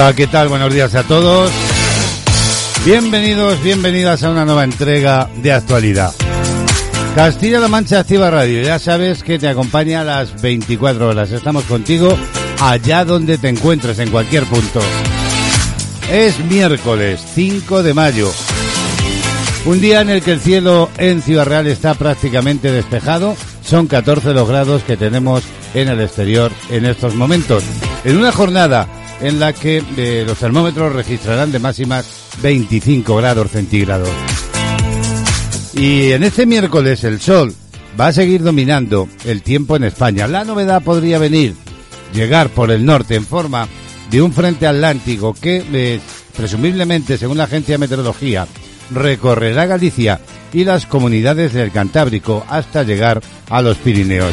Hola, ¿qué tal? Buenos días a todos. Bienvenidos, bienvenidas a una nueva entrega de actualidad. Castilla-La Mancha Activa Radio, ya sabes que te acompaña a las 24 horas. Estamos contigo allá donde te encuentres, en cualquier punto. Es miércoles 5 de mayo. Un día en el que el cielo en Ciudad Real está prácticamente despejado. Son 14 los grados que tenemos en el exterior en estos momentos. En una jornada en la que eh, los termómetros registrarán de máximas 25 grados centígrados. Y en este miércoles el sol va a seguir dominando el tiempo en España. La novedad podría venir, llegar por el norte en forma de un frente atlántico que eh, presumiblemente, según la agencia de meteorología, recorrerá Galicia y las comunidades del Cantábrico hasta llegar a los Pirineos.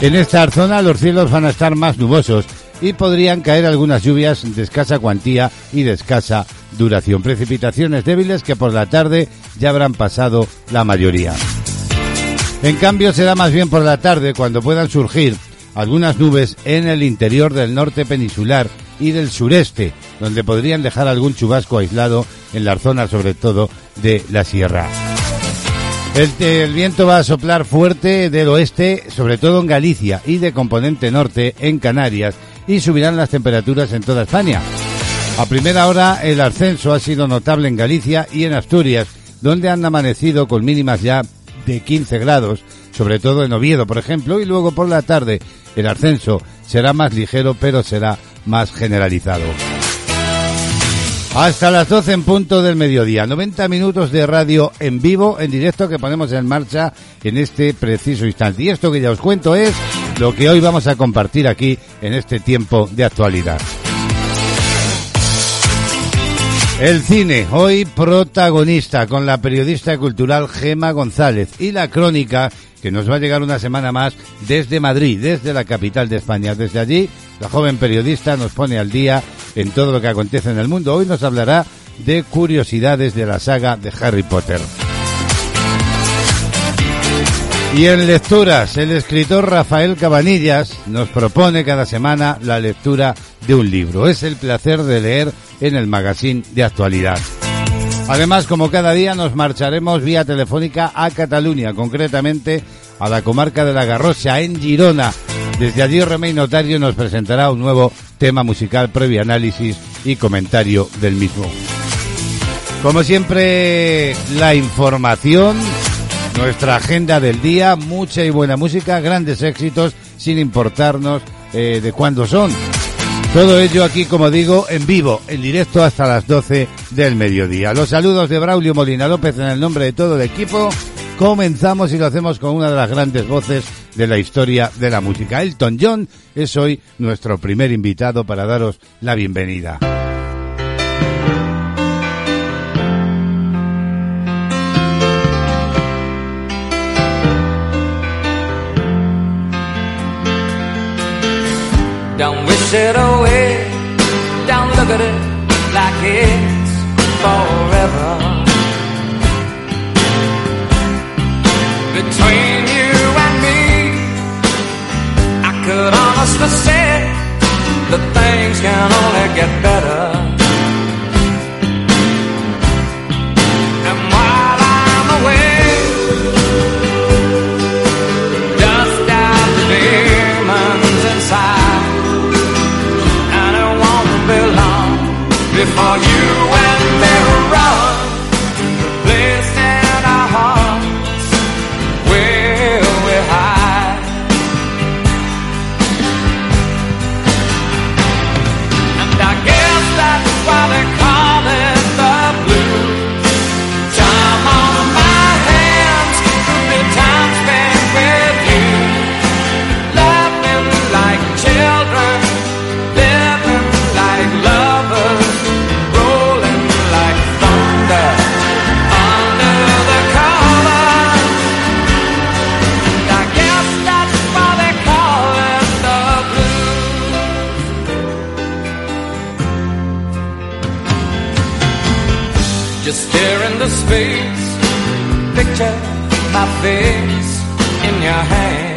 En esta zona los cielos van a estar más nubosos y podrían caer algunas lluvias de escasa cuantía y de escasa duración. Precipitaciones débiles que por la tarde ya habrán pasado la mayoría. En cambio será más bien por la tarde cuando puedan surgir algunas nubes en el interior del norte peninsular y del sureste, donde podrían dejar algún chubasco aislado en las zonas sobre todo de la sierra. El, el, viento va a soplar fuerte del oeste, sobre todo en Galicia, y de componente norte en Canarias, y subirán las temperaturas en toda España. A primera hora el ascenso ha sido notable en Galicia y en Asturias, donde han amanecido con mínimas ya de 15 grados, sobre todo en Oviedo, por ejemplo, y luego por la tarde el ascenso será más ligero, pero será más generalizado. Hasta las 12 en punto del mediodía, 90 minutos de radio en vivo, en directo que ponemos en marcha en este preciso instante. Y esto que ya os cuento es lo que hoy vamos a compartir aquí en este tiempo de actualidad. El cine, hoy protagonista con la periodista cultural Gema González y la crónica que nos va a llegar una semana más desde Madrid, desde la capital de España. Desde allí, la joven periodista nos pone al día en todo lo que acontece en el mundo. Hoy nos hablará de curiosidades de la saga de Harry Potter. Y en lecturas, el escritor Rafael Cabanillas nos propone cada semana la lectura de un libro. Es el placer de leer en el magazine de actualidad. Además, como cada día, nos marcharemos vía telefónica a Cataluña, concretamente a la comarca de la Garrocha, en Girona. Desde allí, Remey Notario nos presentará un nuevo tema musical previo análisis y comentario del mismo. Como siempre, la información, nuestra agenda del día, mucha y buena música, grandes éxitos, sin importarnos eh, de cuándo son. Todo ello aquí, como digo, en vivo, en directo hasta las 12 del mediodía. Los saludos de Braulio Molina López en el nombre de todo el equipo. Comenzamos y lo hacemos con una de las grandes voces de la historia de la música. Elton John es hoy nuestro primer invitado para daros la bienvenida. Wish it away. Don't look at it like it's forever. Between you and me, I could honestly say that things can only get better. Before you Just stare into space, picture my face in your hand.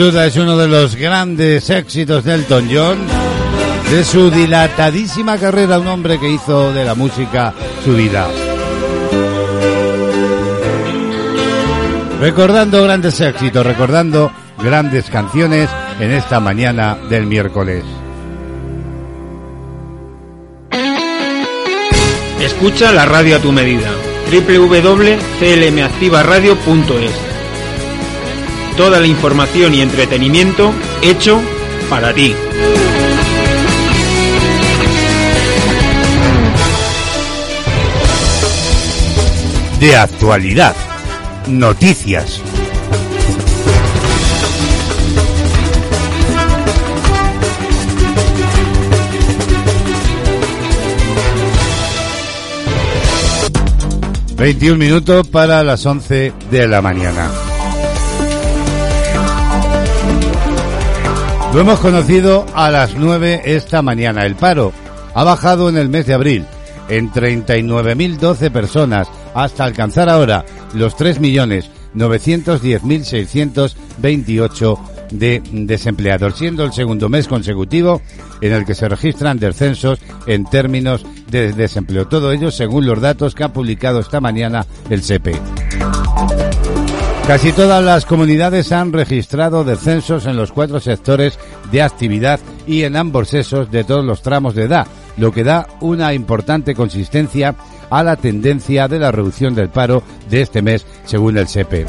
Duda es uno de los grandes éxitos de Elton John, de su dilatadísima carrera, un hombre que hizo de la música su vida. Recordando grandes éxitos, recordando grandes canciones en esta mañana del miércoles. Escucha la radio a tu medida. www.clmactivaradio.es Toda la información y entretenimiento hecho para ti. De actualidad. Noticias. Veintiún minutos para las once de la mañana. Lo hemos conocido a las nueve esta mañana. El paro ha bajado en el mes de abril en 39.012 personas hasta alcanzar ahora los 3.910.628 de desempleados, siendo el segundo mes consecutivo en el que se registran descensos en términos de desempleo. Todo ello según los datos que ha publicado esta mañana el SEPE. Casi todas las comunidades han registrado descensos en los cuatro sectores de actividad y en ambos sexos de todos los tramos de edad, lo que da una importante consistencia a la tendencia de la reducción del paro de este mes, según el SEPE.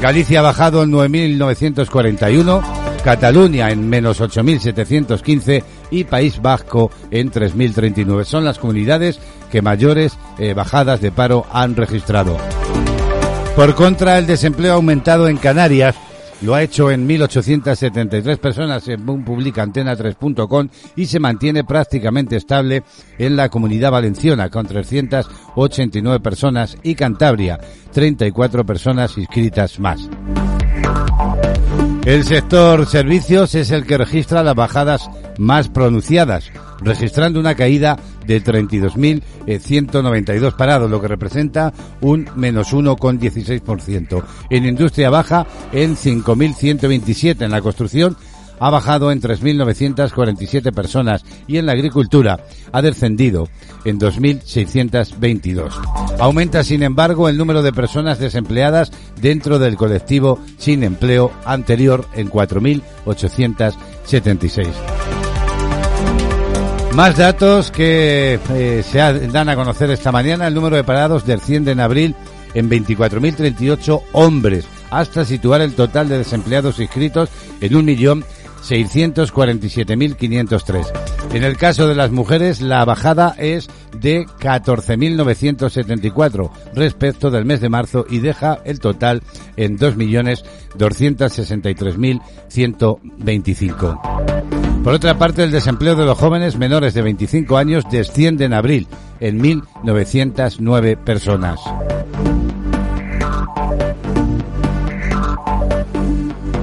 Galicia ha bajado en 9.941, Cataluña en menos 8.715 y País Vasco en 3.039. Son las comunidades que mayores eh, bajadas de paro han registrado. Por contra, el desempleo ha aumentado en Canarias. Lo ha hecho en 1.873 personas, según publica Antena3.com, y se mantiene prácticamente estable en la Comunidad Valenciana, con 389 personas, y Cantabria, 34 personas inscritas más. El sector servicios es el que registra las bajadas más pronunciadas, registrando una caída de 32.192 parados, lo que representa un menos 1,16%. En industria baja en 5.127. En la construcción ha bajado en 3.947 personas y en la agricultura ha descendido en 2.622. Aumenta, sin embargo, el número de personas desempleadas dentro del colectivo sin empleo anterior en 4.876. Más datos que eh, se dan a conocer esta mañana. El número de parados desciende en abril en 24.038 hombres, hasta situar el total de desempleados inscritos en 1.647.503. En el caso de las mujeres, la bajada es de 14.974 respecto del mes de marzo y deja el total en 2.263.125. Por otra parte, el desempleo de los jóvenes menores de 25 años desciende en abril en 1.909 personas.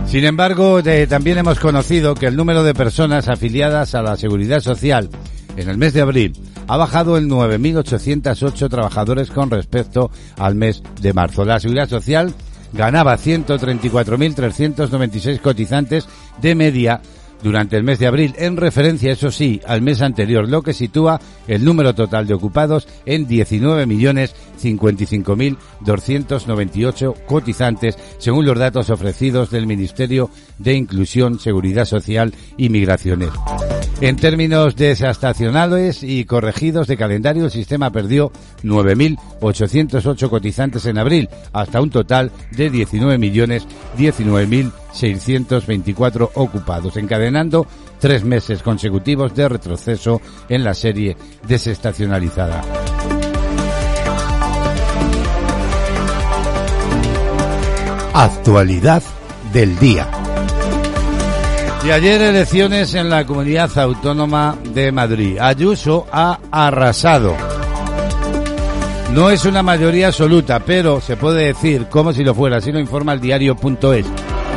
Sin embargo, también hemos conocido que el número de personas afiliadas a la Seguridad Social en el mes de abril ha bajado en 9.808 trabajadores con respecto al mes de marzo. La Seguridad Social ganaba 134.396 cotizantes de media durante el mes de abril, en referencia, eso sí, al mes anterior, lo que sitúa el número total de ocupados en 19.055.298 cotizantes, según los datos ofrecidos del Ministerio de Inclusión, Seguridad Social y Migraciones. En términos desestacionales y corregidos de calendario, el sistema perdió 9.808 cotizantes en abril, hasta un total de 19.019.624 ocupados, encadenando tres meses consecutivos de retroceso en la serie desestacionalizada. Actualidad del día. Y ayer elecciones en la comunidad autónoma de Madrid. Ayuso ha arrasado. No es una mayoría absoluta, pero se puede decir como si lo fuera, así lo informa el diario.es.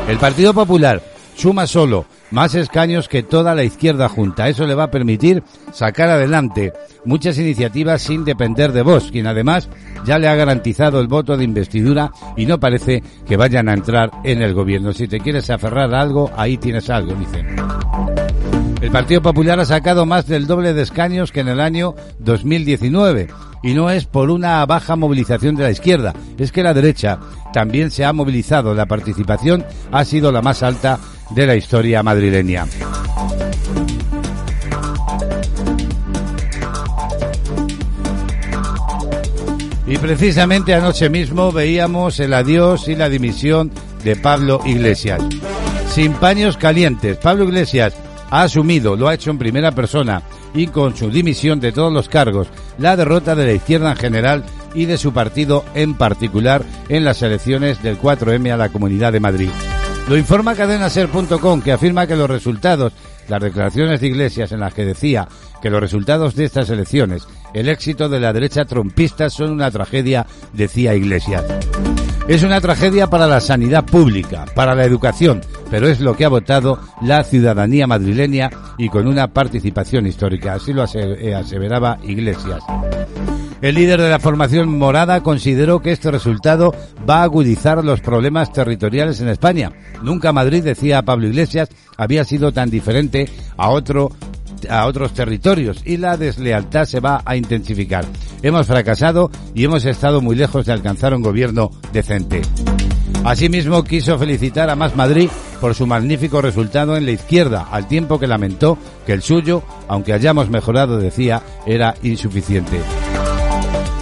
El Partido Popular suma solo más escaños que toda la izquierda junta. Eso le va a permitir sacar adelante muchas iniciativas sin depender de vos, quien además ya le ha garantizado el voto de investidura y no parece que vayan a entrar en el gobierno. Si te quieres aferrar a algo, ahí tienes algo, dicen. El Partido Popular ha sacado más del doble de escaños que en el año 2019 y no es por una baja movilización de la izquierda, es que la derecha también se ha movilizado. La participación ha sido la más alta de la historia madrileña. Y precisamente anoche mismo veíamos el adiós y la dimisión de Pablo Iglesias. Sin paños calientes, Pablo Iglesias ha asumido, lo ha hecho en primera persona y con su dimisión de todos los cargos, la derrota de la izquierda en general y de su partido en particular en las elecciones del 4M a la Comunidad de Madrid. Lo informa cadenaser.com que afirma que los resultados, las declaraciones de Iglesias en las que decía que los resultados de estas elecciones, el éxito de la derecha trompista son una tragedia, decía Iglesias. Es una tragedia para la sanidad pública, para la educación, pero es lo que ha votado la ciudadanía madrileña y con una participación histórica. Así lo eh, aseveraba Iglesias. El líder de la formación morada consideró que este resultado va a agudizar los problemas territoriales en España. Nunca Madrid, decía Pablo Iglesias, había sido tan diferente a otro a otros territorios y la deslealtad se va a intensificar. Hemos fracasado y hemos estado muy lejos de alcanzar un gobierno decente. Asimismo, quiso felicitar a Más Madrid por su magnífico resultado en la izquierda, al tiempo que lamentó que el suyo, aunque hayamos mejorado, decía, era insuficiente.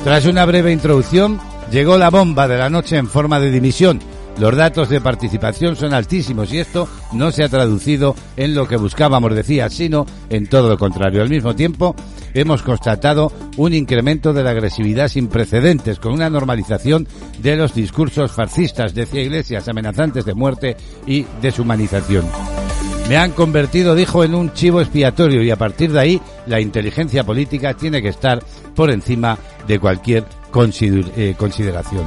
Tras una breve introducción, llegó la bomba de la noche en forma de dimisión los datos de participación son altísimos y esto no se ha traducido en lo que buscábamos, decía, sino en todo lo contrario. Al mismo tiempo, hemos constatado un incremento de la agresividad sin precedentes, con una normalización de los discursos fascistas, decía Iglesias, amenazantes de muerte y deshumanización. Me han convertido, dijo, en un chivo expiatorio y a partir de ahí la inteligencia política tiene que estar por encima de cualquier eh, consideración.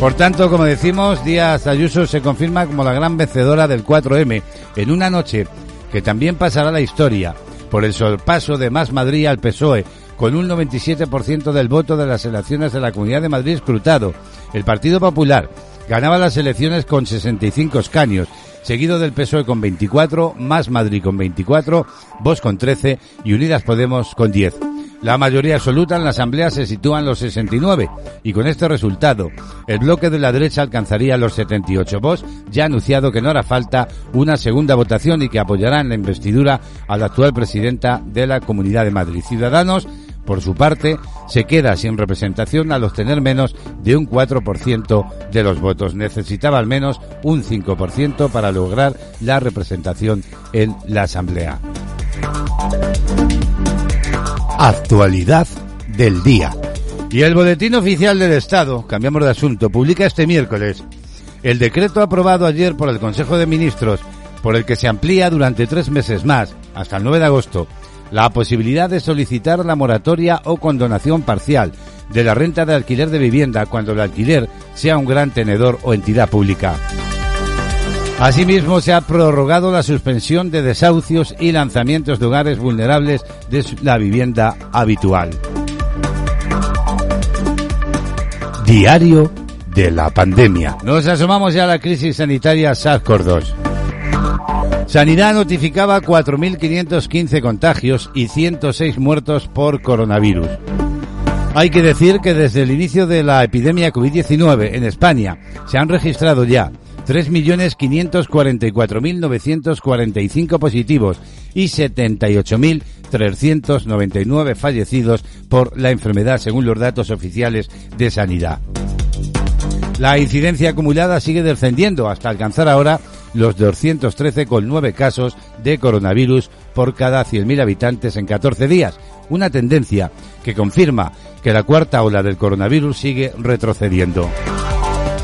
Por tanto, como decimos, Díaz Ayuso se confirma como la gran vencedora del 4M en una noche que también pasará la historia por el sorpaso de Más Madrid al PSOE, con un 97% del voto de las elecciones de la Comunidad de Madrid escrutado. El Partido Popular ganaba las elecciones con 65 escaños, seguido del PSOE con 24, Más Madrid con 24, Vox con 13 y Unidas Podemos con 10. La mayoría absoluta en la Asamblea se sitúa en los 69 y con este resultado el bloque de la derecha alcanzaría los 78. Vox ya ha anunciado que no hará falta una segunda votación y que apoyará en la investidura a la actual presidenta de la Comunidad de Madrid. Ciudadanos, por su parte, se queda sin representación al obtener menos de un 4% de los votos. Necesitaba al menos un 5% para lograr la representación en la Asamblea. Actualidad del día. Y el Boletín Oficial del Estado, cambiamos de asunto, publica este miércoles el decreto aprobado ayer por el Consejo de Ministros por el que se amplía durante tres meses más, hasta el 9 de agosto, la posibilidad de solicitar la moratoria o condonación parcial de la renta de alquiler de vivienda cuando el alquiler sea un gran tenedor o entidad pública. Asimismo, se ha prorrogado la suspensión de desahucios y lanzamientos de hogares vulnerables de la vivienda habitual. Diario de la pandemia. Nos asomamos ya a la crisis sanitaria SARS-CoV-2. Sanidad notificaba 4.515 contagios y 106 muertos por coronavirus. Hay que decir que desde el inicio de la epidemia COVID-19 en España se han registrado ya 3.544.945 positivos y 78.399 fallecidos por la enfermedad, según los datos oficiales de sanidad. La incidencia acumulada sigue descendiendo hasta alcanzar ahora los 213,9 casos de coronavirus por cada 100.000 habitantes en 14 días, una tendencia que confirma que la cuarta ola del coronavirus sigue retrocediendo.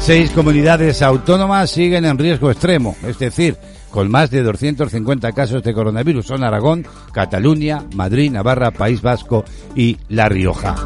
Seis comunidades autónomas siguen en riesgo extremo, es decir, con más de 250 casos de coronavirus. Son Aragón, Cataluña, Madrid, Navarra, País Vasco y La Rioja.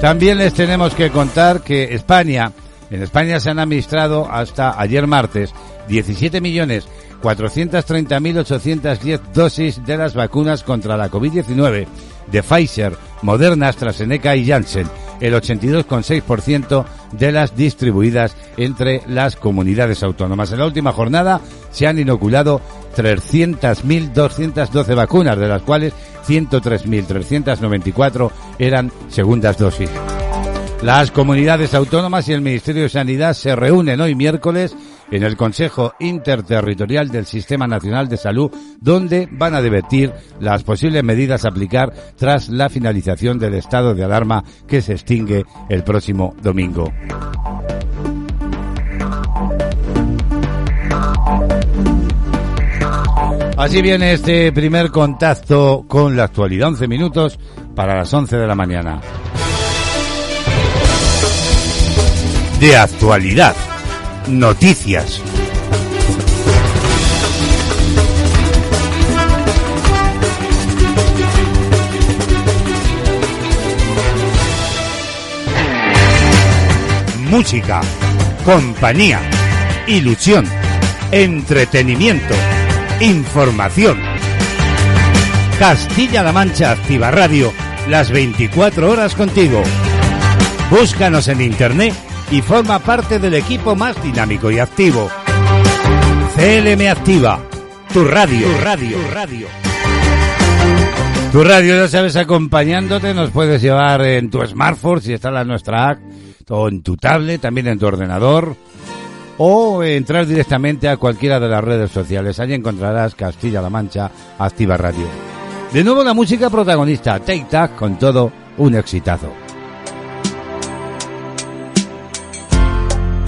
También les tenemos que contar que España, en España se han administrado hasta ayer martes 17 millones 430.810 dosis de las vacunas contra la COVID-19 de Pfizer, Moderna, AstraZeneca y Janssen, el 82,6% de las distribuidas entre las comunidades autónomas. En la última jornada se han inoculado 300.212 vacunas, de las cuales 103.394 eran segundas dosis. Las comunidades autónomas y el Ministerio de Sanidad se reúnen hoy miércoles en el Consejo Interterritorial del Sistema Nacional de Salud, donde van a debatir las posibles medidas a aplicar tras la finalización del estado de alarma que se extingue el próximo domingo. Así viene este primer contacto con la actualidad, 11 minutos para las 11 de la mañana. De actualidad Noticias. Música, compañía, ilusión, entretenimiento, información. Castilla-La Mancha Activa Radio, las 24 horas contigo. Búscanos en internet y forma parte del equipo más dinámico y activo. CLM Activa, tu radio, tu radio, tu radio. Tu radio, ya sabes, acompañándote, nos puedes llevar en tu smartphone si está la nuestra app, o en tu tablet, también en tu ordenador, o entrar directamente a cualquiera de las redes sociales. Allí encontrarás Castilla-La Mancha Activa Radio. De nuevo la música protagonista, Take Tac, con todo un exitazo.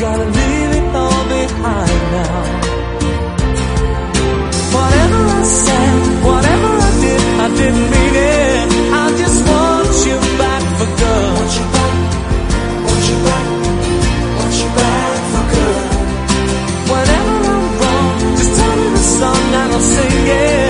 gotta leave it all behind now. Whatever I said, whatever I did, I didn't mean it. I just want you back for good. Want you back, want you back, want you back for good. Whenever I'm wrong, just tell me the song and I'll sing it.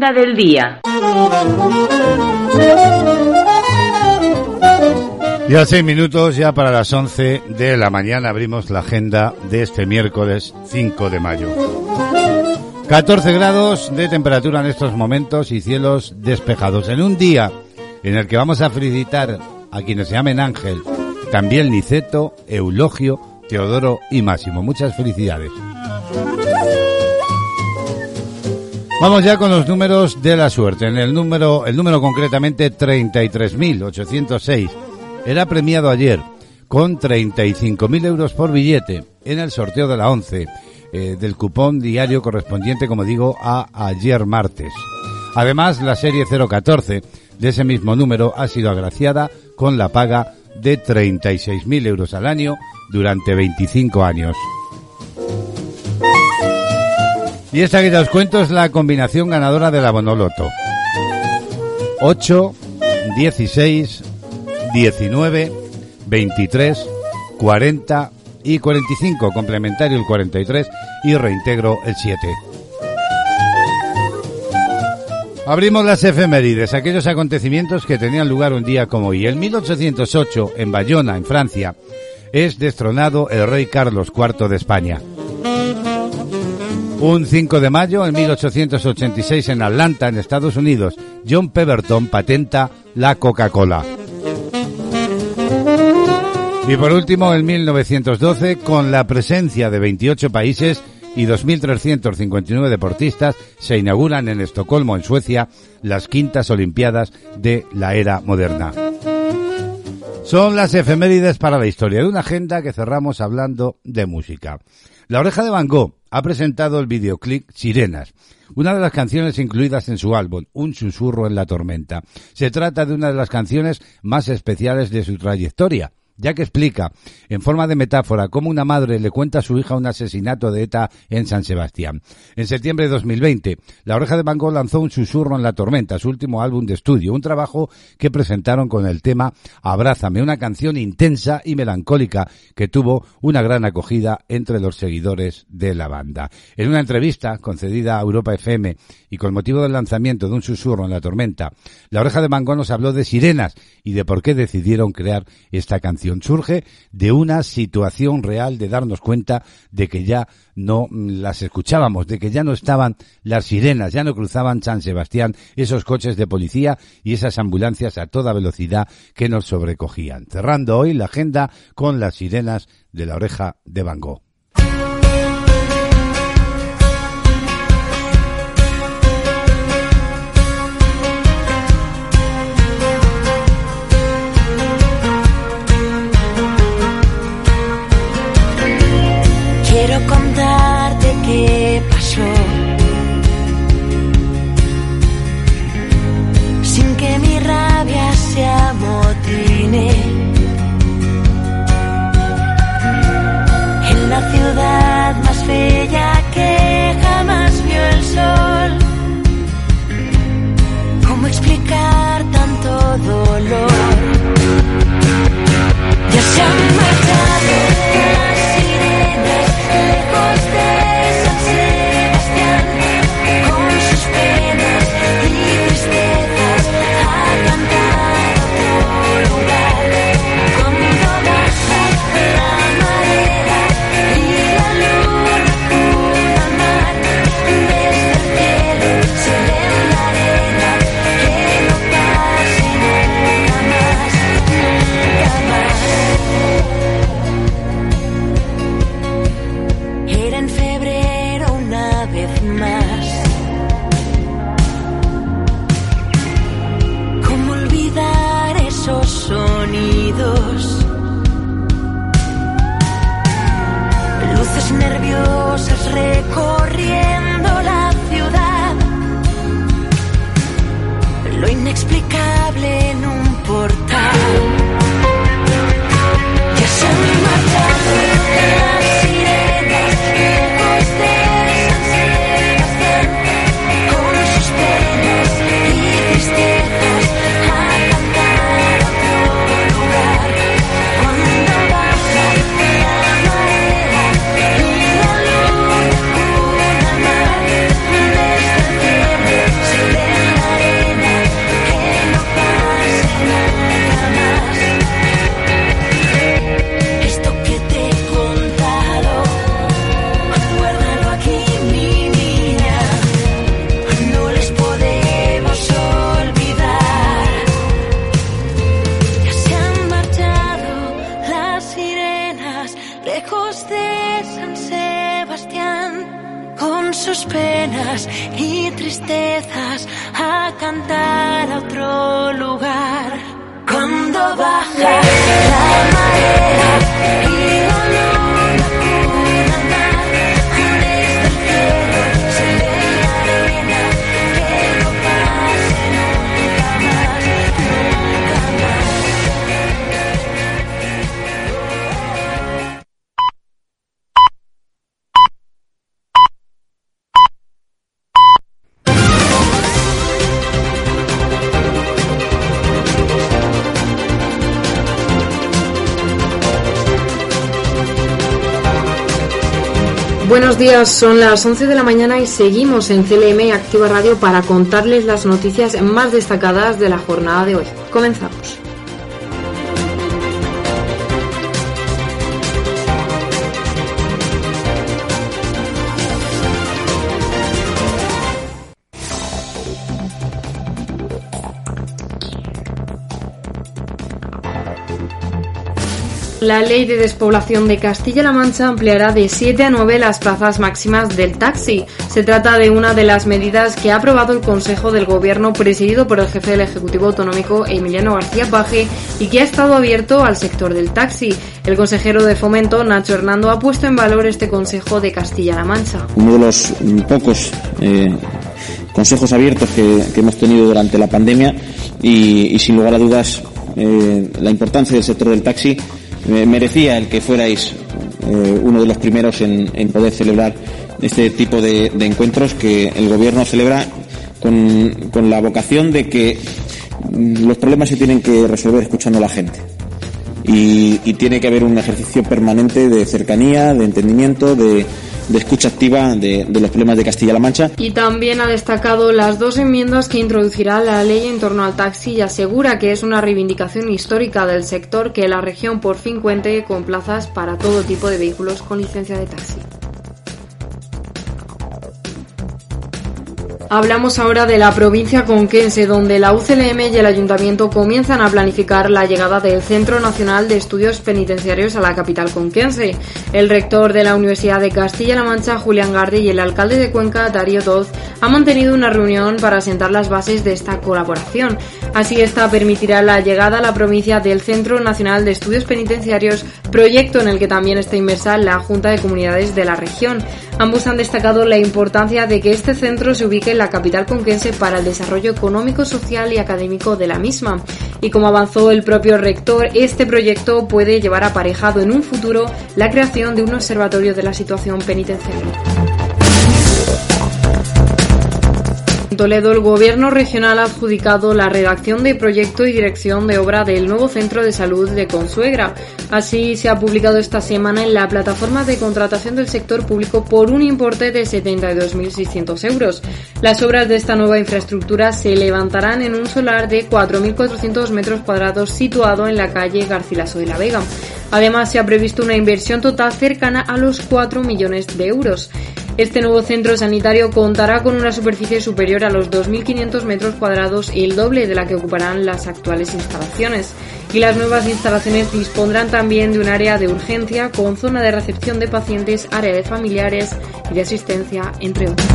Agenda del día. Ya seis minutos, ya para las 11 de la mañana abrimos la agenda de este miércoles 5 de mayo. 14 grados de temperatura en estos momentos y cielos despejados. En un día en el que vamos a felicitar a quienes se llamen Ángel, también Niceto, Eulogio, Teodoro y Máximo. Muchas felicidades. Vamos ya con los números de la suerte. En el número, el número concretamente 33.806 era premiado ayer con 35.000 euros por billete en el sorteo de la 11 eh, del cupón diario correspondiente, como digo, a ayer martes. Además, la serie 014 de ese mismo número ha sido agraciada con la paga de 36.000 euros al año durante 25 años. Y esta que ya os cuento es la combinación ganadora de la Bonoloto. 8, 16, 19, 23, 40 y 45, complementario el 43 y reintegro el 7. Abrimos las efemérides, aquellos acontecimientos que tenían lugar un día como hoy. En 1808, en Bayona, en Francia, es destronado el rey Carlos IV de España. Un 5 de mayo, en 1886, en Atlanta, en Estados Unidos, John Pemberton patenta la Coca-Cola. Y por último, en 1912, con la presencia de 28 países y 2.359 deportistas, se inauguran en Estocolmo, en Suecia, las quintas Olimpiadas de la era moderna. Son las efemérides para la historia de una agenda que cerramos hablando de música. La Oreja de Van Gogh ha presentado el videoclip Sirenas, una de las canciones incluidas en su álbum, Un susurro en la tormenta. Se trata de una de las canciones más especiales de su trayectoria ya que explica, en forma de metáfora, cómo una madre le cuenta a su hija un asesinato de ETA en San Sebastián. En septiembre de 2020, La Oreja de Van Gogh lanzó Un susurro en la tormenta, su último álbum de estudio, un trabajo que presentaron con el tema Abrázame, una canción intensa y melancólica que tuvo una gran acogida entre los seguidores de la banda. En una entrevista concedida a Europa FM y con motivo del lanzamiento de Un susurro en la tormenta, La Oreja de Van Gogh nos habló de sirenas y de por qué decidieron crear esta canción surge de una situación real de darnos cuenta de que ya no las escuchábamos, de que ya no estaban las sirenas, ya no cruzaban San Sebastián esos coches de policía y esas ambulancias a toda velocidad que nos sobrecogían. Cerrando hoy la agenda con las sirenas de la oreja de Van Gogh. Quiero contarte qué pasó. Sin que mi rabia se amotine. En la ciudad más bella que jamás vio el sol. ¿Cómo explicar tanto dolor? Ya se han marchado las sirenas. stay, for stay. Días, son las 11 de la mañana y seguimos en CLM Activa Radio para contarles las noticias más destacadas de la jornada de hoy. Comenzamos. La ley de despoblación de Castilla-La Mancha ampliará de 7 a 9 las plazas máximas del taxi. Se trata de una de las medidas que ha aprobado el Consejo del Gobierno presidido por el jefe del Ejecutivo Autonómico Emiliano García Paje y que ha estado abierto al sector del taxi. El consejero de Fomento, Nacho Hernando, ha puesto en valor este Consejo de Castilla-La Mancha. uno de los pocos eh, consejos abiertos que, hemos tenido durante la pandemia y, sin lugar a dudas eh, la importancia del sector del taxi merecía el que fuerais eh, uno de los primeros en, poder celebrar este tipo de, encuentros que el gobierno celebra con, la vocación de que los problemas se tienen que resolver escuchando a la gente y, y tiene que haber un ejercicio permanente de cercanía, de entendimiento, de, escucha activa de, de los problemas de Castilla-La Mancha. Y también ha destacado las dos enmiendas que introducirá la ley en torno al taxi y asegura que es una reivindicación histórica del sector que la región por fin cuente con plazas para todo tipo de vehículos con licencia de taxi. Hablamos ahora de la provincia conquense, donde la UCLM y el ayuntamiento comienzan a planificar la llegada del Centro Nacional de Estudios Penitenciarios a la capital conquense. El rector de la Universidad de Castilla-La Mancha, Julián Garde, y el alcalde de Cuenca, Darío Toz, han mantenido una reunión para sentar las bases de esta colaboración. Así, esta permitirá la llegada a la provincia del Centro Nacional de Estudios Penitenciarios, proyecto en el que también está inmersa la Junta de Comunidades de la región. Ambos han destacado la importancia de que este centro se ubique en la capital conquense para el desarrollo económico, social y académico de la misma. Y como avanzó el propio rector, este proyecto puede llevar aparejado en un futuro la creación de un observatorio de la situación penitenciaria. Toledo, el gobierno regional ha adjudicado la redacción de proyecto y dirección de obra del nuevo centro de salud de Consuegra. Así se ha publicado esta semana en la plataforma de contratación del sector público por un importe de 72.600 euros. Las obras de esta nueva infraestructura se levantarán en un solar de 4.400 metros cuadrados situado en la calle Garcilaso de la Vega. Además, se ha previsto una inversión total cercana a los 4 millones de euros. Este nuevo centro sanitario contará con una superficie superior a los 2.500 metros cuadrados y el doble de la que ocuparán las actuales instalaciones. Y las nuevas instalaciones dispondrán también de un área de urgencia con zona de recepción de pacientes, área de familiares y de asistencia, entre otros.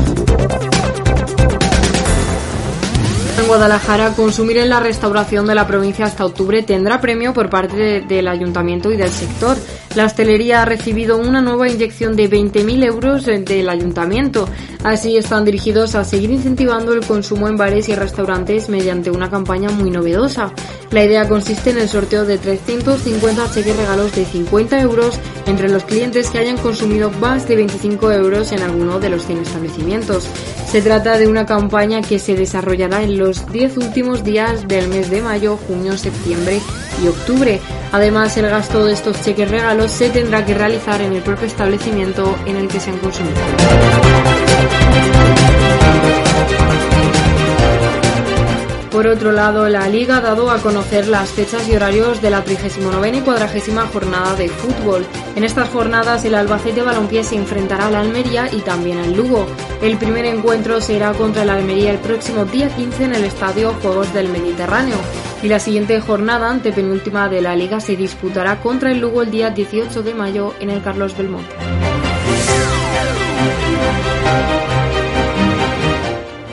En Guadalajara, consumir en la restauración de la provincia hasta octubre tendrá premio por parte de- del ayuntamiento y del sector. La hostelería ha recibido una nueva inyección de 20.000 euros del ayuntamiento. Así están dirigidos a seguir incentivando el consumo en bares y restaurantes mediante una campaña muy novedosa. La idea consiste en el sorteo de 350 cheques regalos de 50 euros entre los clientes que hayan consumido más de 25 euros en alguno de los 100 establecimientos. Se trata de una campaña que se desarrollará en los 10 últimos días del mes de mayo, junio, septiembre y octubre. Además, el gasto de estos cheques regalos se tendrá que realizar en el propio establecimiento en el que se han consumido. Por otro lado, la Liga ha dado a conocer las fechas y horarios de la 39 y 40 jornada de fútbol. En estas jornadas, el Albacete Balompié se enfrentará al Almería y también al Lugo. El primer encuentro será contra el Almería el próximo día 15 en el Estadio Juegos del Mediterráneo. Y la siguiente jornada, antepenúltima de la Liga, se disputará contra el Lugo el día 18 de mayo en el Carlos Belmonte.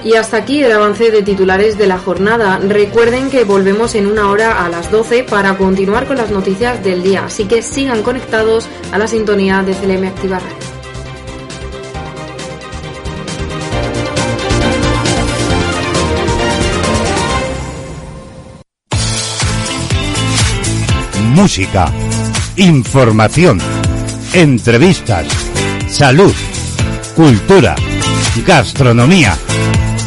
Y hasta aquí el avance de titulares de la jornada. Recuerden que volvemos en una hora a las 12 para continuar con las noticias del día, así que sigan conectados a la sintonía de CLM Activa Radio. música, información, entrevistas, salud, cultura, gastronomía,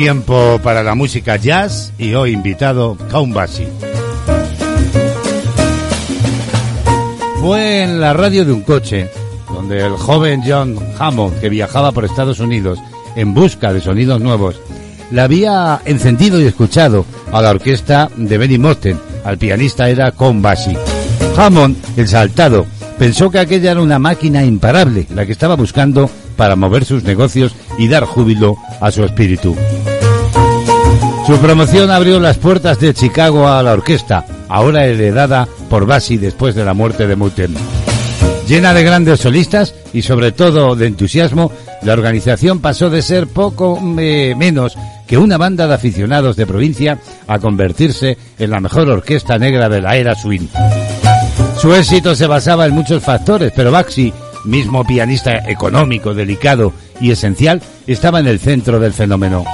Tiempo para la música jazz y hoy invitado Kaumbasi. Fue en la radio de un coche donde el joven John Hammond, que viajaba por Estados Unidos en busca de sonidos nuevos, le había encendido y escuchado a la orquesta de Benny Mosten. Al pianista era Kaumbasi. Hammond, el saltado, pensó que aquella era una máquina imparable, la que estaba buscando para mover sus negocios y dar júbilo a su espíritu. Su promoción abrió las puertas de Chicago a la orquesta, ahora heredada por Bassi después de la muerte de Muten. Llena de grandes solistas y sobre todo de entusiasmo, la organización pasó de ser poco menos que una banda de aficionados de provincia a convertirse en la mejor orquesta negra de la era swing. Su éxito se basaba en muchos factores, pero Baxi, mismo pianista económico, delicado y esencial, estaba en el centro del fenómeno.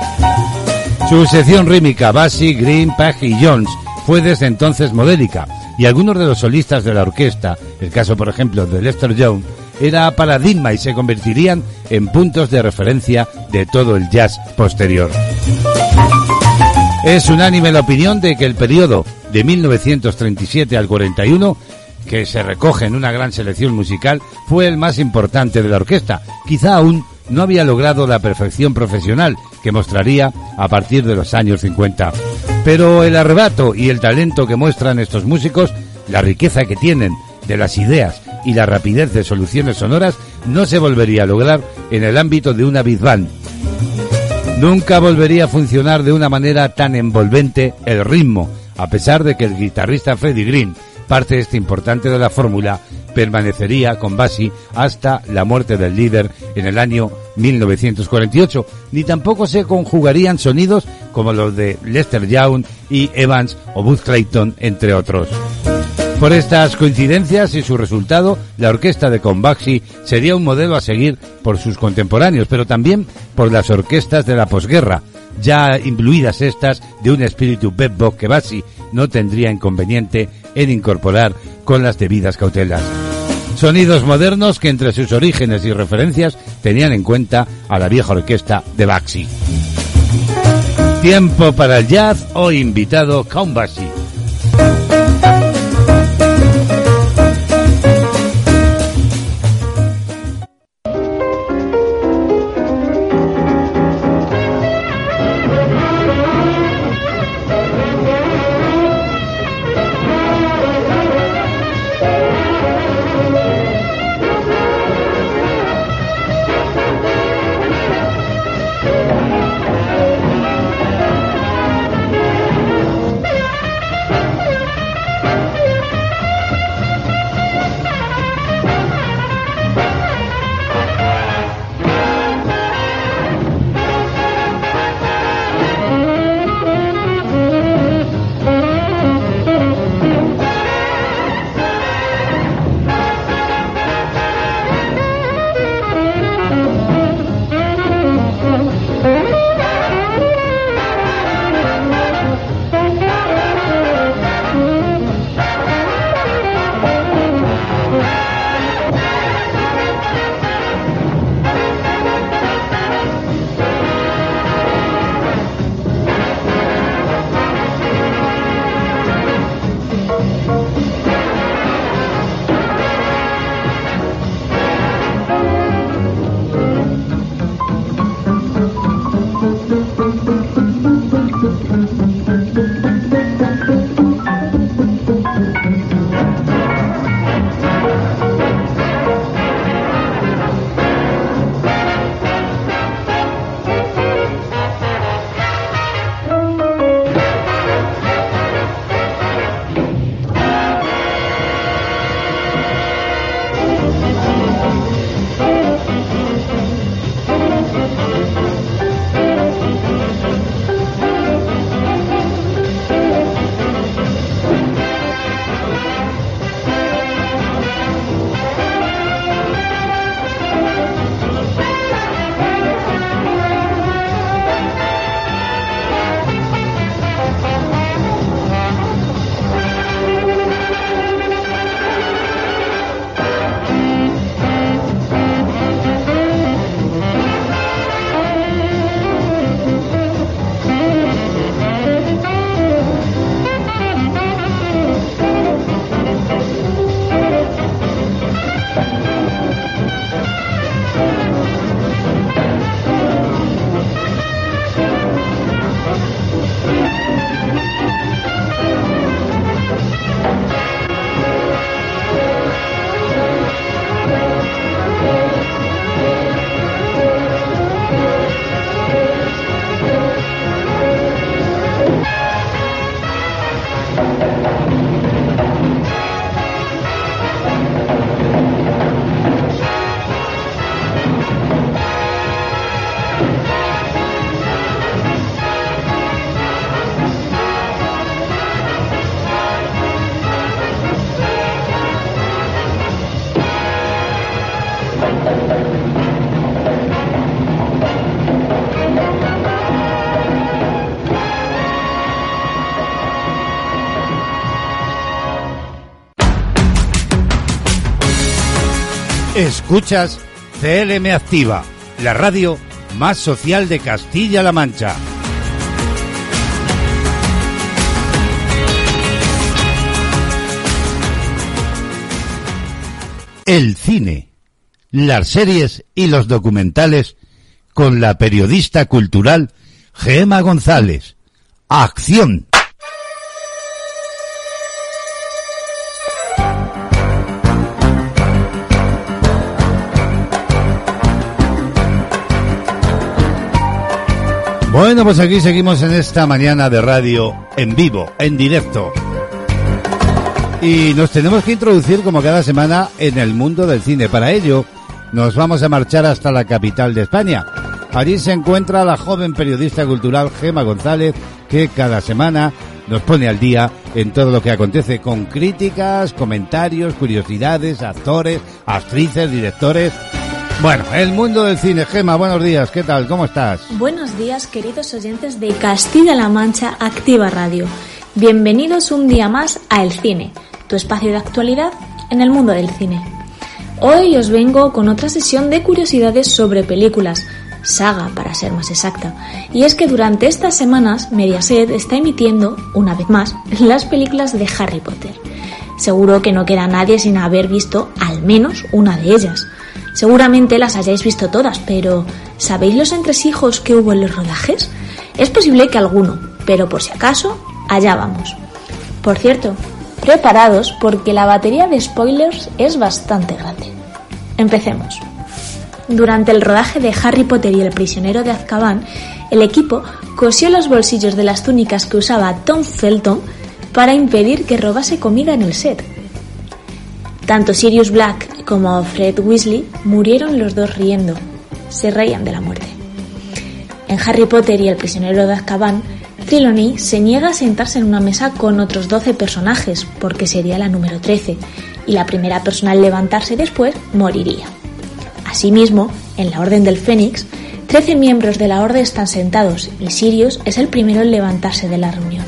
Su sección rítmica, Bassi, Green, Page y Jones, fue desde entonces modélica, y algunos de los solistas de la orquesta, el caso por ejemplo de Lester Young, era paradigma y se convertirían en puntos de referencia de todo el jazz posterior. Es unánime la opinión de que el periodo de 1937 al 41 que se recoge en una gran selección musical, fue el más importante de la orquesta. Quizá aún no había logrado la perfección profesional que mostraría a partir de los años 50. Pero el arrebato y el talento que muestran estos músicos, la riqueza que tienen de las ideas y la rapidez de soluciones sonoras no se volvería a lograr en el ámbito de una big band. Nunca volvería a funcionar de una manera tan envolvente el ritmo, a pesar de que el guitarrista Freddie Green parte este importante de la fórmula permanecería con Bassi hasta la muerte del líder en el año 1948, ni tampoco se conjugarían sonidos como los de Lester Young y Evans o Buzz Clayton, entre otros. Por estas coincidencias y su resultado, la orquesta de Conbaxi sería un modelo a seguir por sus contemporáneos, pero también por las orquestas de la posguerra, ya imbuidas estas de un espíritu bebop que Bassi no tendría inconveniente en incorporar con las debidas cautelas. Sonidos modernos que entre sus orígenes y referencias tenían en cuenta a la vieja orquesta de Baxi. Tiempo para el jazz o invitado Count Escuchas CLM Activa, la radio más social de Castilla-La Mancha. El cine, las series y los documentales con la periodista cultural Gema González. Acción. Bueno, pues aquí seguimos en esta mañana de radio en vivo, en directo. Y nos tenemos que introducir como cada semana en el mundo del cine. Para ello, nos vamos a marchar hasta la capital de España. Allí se encuentra la joven periodista cultural Gema González, que cada semana nos pone al día en todo lo que acontece con críticas, comentarios, curiosidades, actores, actrices, directores. Bueno, el mundo del cine. Gema, buenos días. ¿Qué tal? ¿Cómo estás? Buenos días, queridos oyentes de Castilla-La Mancha Activa Radio. Bienvenidos un día más a El Cine, tu espacio de actualidad en el mundo del cine. Hoy os vengo con otra sesión de curiosidades sobre películas, saga para ser más exacta. Y es que durante estas semanas Mediaset está emitiendo, una vez más, las películas de Harry Potter. Seguro que no queda nadie sin haber visto al menos una de ellas. Seguramente las hayáis visto todas, pero ¿sabéis los entresijos que hubo en los rodajes? Es posible que alguno, pero por si acaso, allá vamos. Por cierto, preparados porque la batería de spoilers es bastante grande. Empecemos. Durante el rodaje de Harry Potter y el prisionero de Azkaban, el equipo cosió los bolsillos de las túnicas que usaba Tom Felton para impedir que robase comida en el set. Tanto Sirius Black como Fred Weasley murieron los dos riendo. Se reían de la muerte. En Harry Potter y el prisionero de Azkaban, Trelawney se niega a sentarse en una mesa con otros 12 personajes porque sería la número 13 y la primera persona en levantarse después moriría. Asimismo, en la Orden del Fénix, 13 miembros de la Orden están sentados y Sirius es el primero en levantarse de la reunión.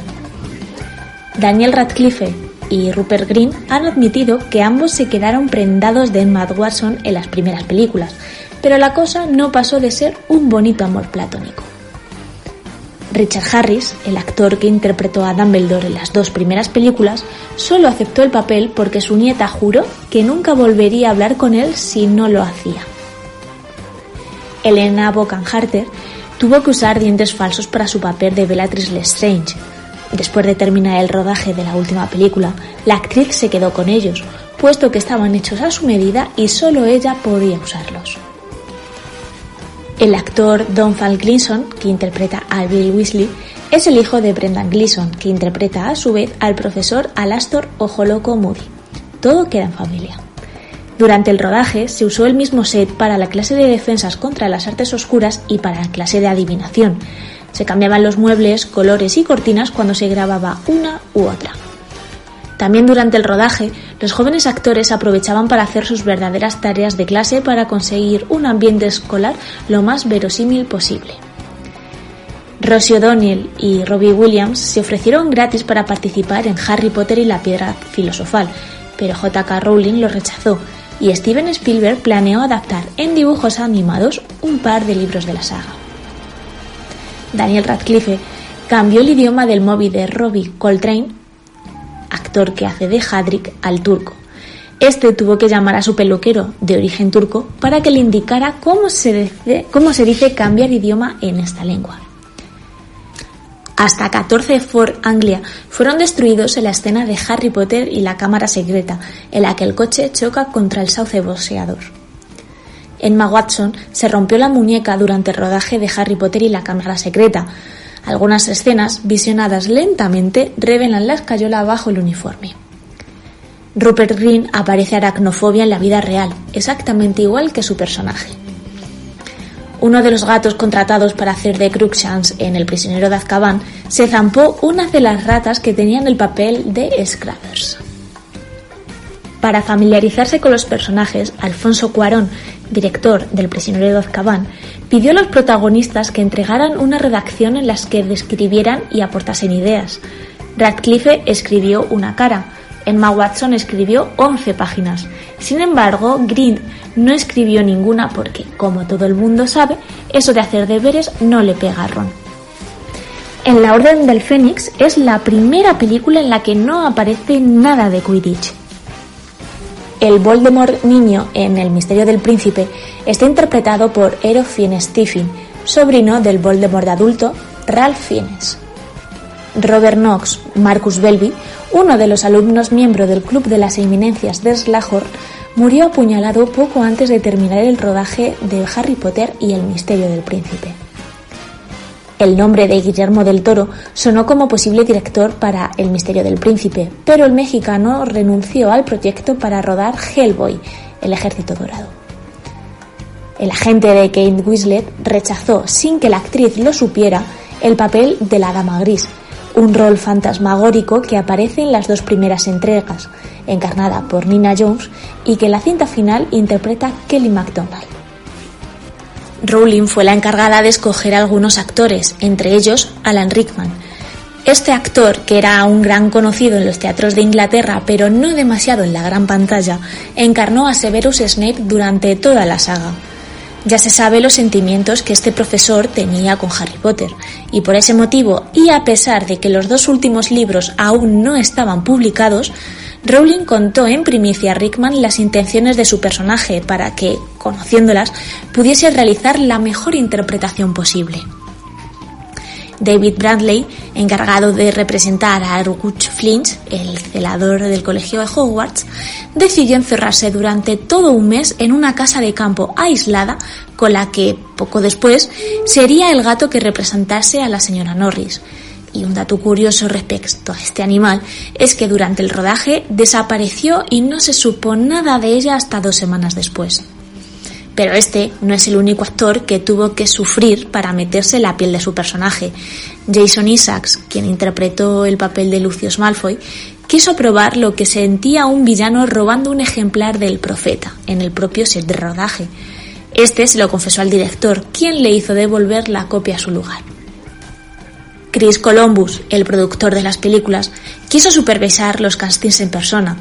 Daniel Radcliffe y Rupert Green han admitido que ambos se quedaron prendados de Emma Watson en las primeras películas, pero la cosa no pasó de ser un bonito amor platónico. Richard Harris, el actor que interpretó a Dumbledore en las dos primeras películas, solo aceptó el papel porque su nieta juró que nunca volvería a hablar con él si no lo hacía. Elena Bonham Carter tuvo que usar dientes falsos para su papel de Bellatrix Lestrange. Después de terminar el rodaje de la última película, la actriz se quedó con ellos, puesto que estaban hechos a su medida y solo ella podía usarlos. El actor Don Fall Gleason, que interpreta a Bill Weasley, es el hijo de Brendan Gleason, que interpreta a su vez al profesor Alastor Ojoloco Moody. Todo queda en familia. Durante el rodaje se usó el mismo set para la clase de defensas contra las artes oscuras y para la clase de adivinación. Se cambiaban los muebles, colores y cortinas cuando se grababa una u otra. También durante el rodaje, los jóvenes actores aprovechaban para hacer sus verdaderas tareas de clase para conseguir un ambiente escolar lo más verosímil posible. Rosie O'Donnell y Robbie Williams se ofrecieron gratis para participar en Harry Potter y la Piedra Filosofal, pero J.K. Rowling lo rechazó y Steven Spielberg planeó adaptar en dibujos animados un par de libros de la saga. Daniel Radcliffe cambió el idioma del móvil de Robbie Coltrane actor que hace de Hadrick, al turco. Este tuvo que llamar a su peluquero de origen turco para que le indicara cómo se, dice, cómo se dice cambiar idioma en esta lengua. Hasta 14 Ford Anglia fueron destruidos en la escena de Harry Potter y la cámara secreta, en la que el coche choca contra el sauce boxeador. Emma Watson se rompió la muñeca durante el rodaje de Harry Potter y la cámara secreta, algunas escenas, visionadas lentamente, revelan la escayola bajo el uniforme. Rupert Green aparece aracnofobia en la vida real, exactamente igual que su personaje. Uno de los gatos contratados para hacer de Crookshanks en El prisionero de Azkaban se zampó una de las ratas que tenían el papel de Scrappers. Para familiarizarse con los personajes, Alfonso Cuarón, director del prisionero de Azkaban, pidió a los protagonistas que entregaran una redacción en las que describieran y aportasen ideas. Radcliffe escribió una cara, Emma Watson escribió 11 páginas. Sin embargo, Green no escribió ninguna porque, como todo el mundo sabe, eso de hacer deberes no le pega a Ron. En La Orden del Fénix es la primera película en la que no aparece nada de Quidditch. El Voldemort niño en El misterio del príncipe está interpretado por Ero Fiennes Tiffin, sobrino del Voldemort adulto Ralph Fiennes. Robert Knox, Marcus Belby, uno de los alumnos miembro del Club de las Eminencias de Slahorn, murió apuñalado poco antes de terminar el rodaje de Harry Potter y el misterio del príncipe. El nombre de Guillermo del Toro sonó como posible director para El misterio del príncipe, pero el mexicano renunció al proyecto para rodar Hellboy, El ejército dorado. El agente de Kate Winslet rechazó, sin que la actriz lo supiera, el papel de la Dama Gris, un rol fantasmagórico que aparece en las dos primeras entregas, encarnada por Nina Jones, y que en la cinta final interpreta Kelly MacDonald. Rowling fue la encargada de escoger algunos actores, entre ellos Alan Rickman. Este actor, que era un gran conocido en los teatros de Inglaterra, pero no demasiado en la gran pantalla, encarnó a Severus Snape durante toda la saga. Ya se sabe los sentimientos que este profesor tenía con Harry Potter, y por ese motivo, y a pesar de que los dos últimos libros aún no estaban publicados, Rowling contó en primicia a Rickman las intenciones de su personaje para que, conociéndolas, pudiese realizar la mejor interpretación posible. David Bradley, encargado de representar a Erguch Flinch, el celador del colegio de Hogwarts, decidió encerrarse durante todo un mes en una casa de campo aislada con la que, poco después, sería el gato que representase a la señora Norris. Y un dato curioso respecto a este animal es que durante el rodaje desapareció y no se supo nada de ella hasta dos semanas después. Pero este no es el único actor que tuvo que sufrir para meterse en la piel de su personaje. Jason Isaacs, quien interpretó el papel de Lucius Malfoy, quiso probar lo que sentía un villano robando un ejemplar del profeta en el propio set de rodaje. Este se lo confesó al director, quien le hizo devolver la copia a su lugar. Chris Columbus, el productor de las películas, quiso supervisar los castings en persona.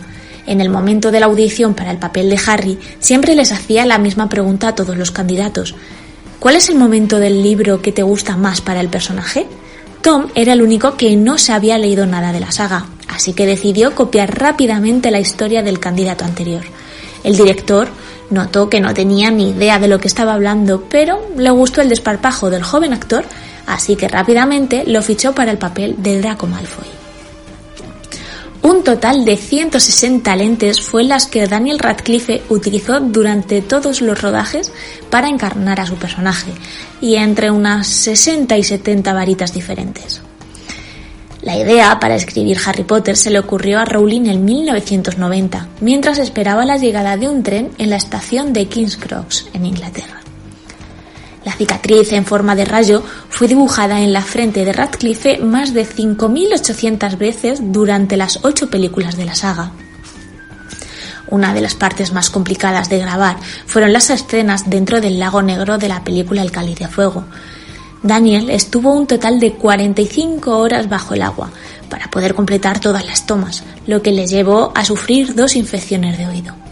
En el momento de la audición para el papel de Harry, siempre les hacía la misma pregunta a todos los candidatos. ¿Cuál es el momento del libro que te gusta más para el personaje? Tom era el único que no se había leído nada de la saga, así que decidió copiar rápidamente la historia del candidato anterior. El director notó que no tenía ni idea de lo que estaba hablando, pero le gustó el desparpajo del joven actor, así que rápidamente lo fichó para el papel de Draco Malfoy. Un total de 160 lentes fue las que Daniel Radcliffe utilizó durante todos los rodajes para encarnar a su personaje, y entre unas 60 y 70 varitas diferentes. La idea para escribir Harry Potter se le ocurrió a Rowling en 1990, mientras esperaba la llegada de un tren en la estación de King's Cross, en Inglaterra. La cicatriz en forma de rayo fue dibujada en la frente de Radcliffe más de 5.800 veces durante las ocho películas de la saga. Una de las partes más complicadas de grabar fueron las escenas dentro del lago negro de la película El cáliz de fuego. Daniel estuvo un total de 45 horas bajo el agua para poder completar todas las tomas, lo que le llevó a sufrir dos infecciones de oído.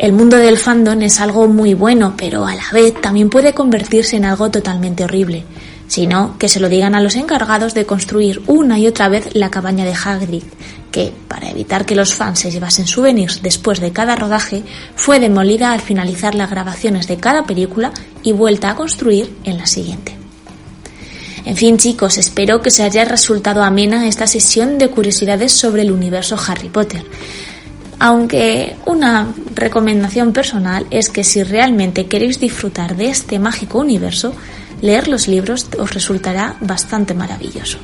El mundo del fandom es algo muy bueno, pero a la vez también puede convertirse en algo totalmente horrible. Si no, que se lo digan a los encargados de construir una y otra vez la cabaña de Hagrid, que, para evitar que los fans se llevasen souvenirs después de cada rodaje, fue demolida al finalizar las grabaciones de cada película y vuelta a construir en la siguiente. En fin, chicos, espero que se haya resultado amena esta sesión de curiosidades sobre el universo Harry Potter aunque una recomendación personal es que si realmente queréis disfrutar de este mágico universo, leer los libros os resultará bastante maravilloso.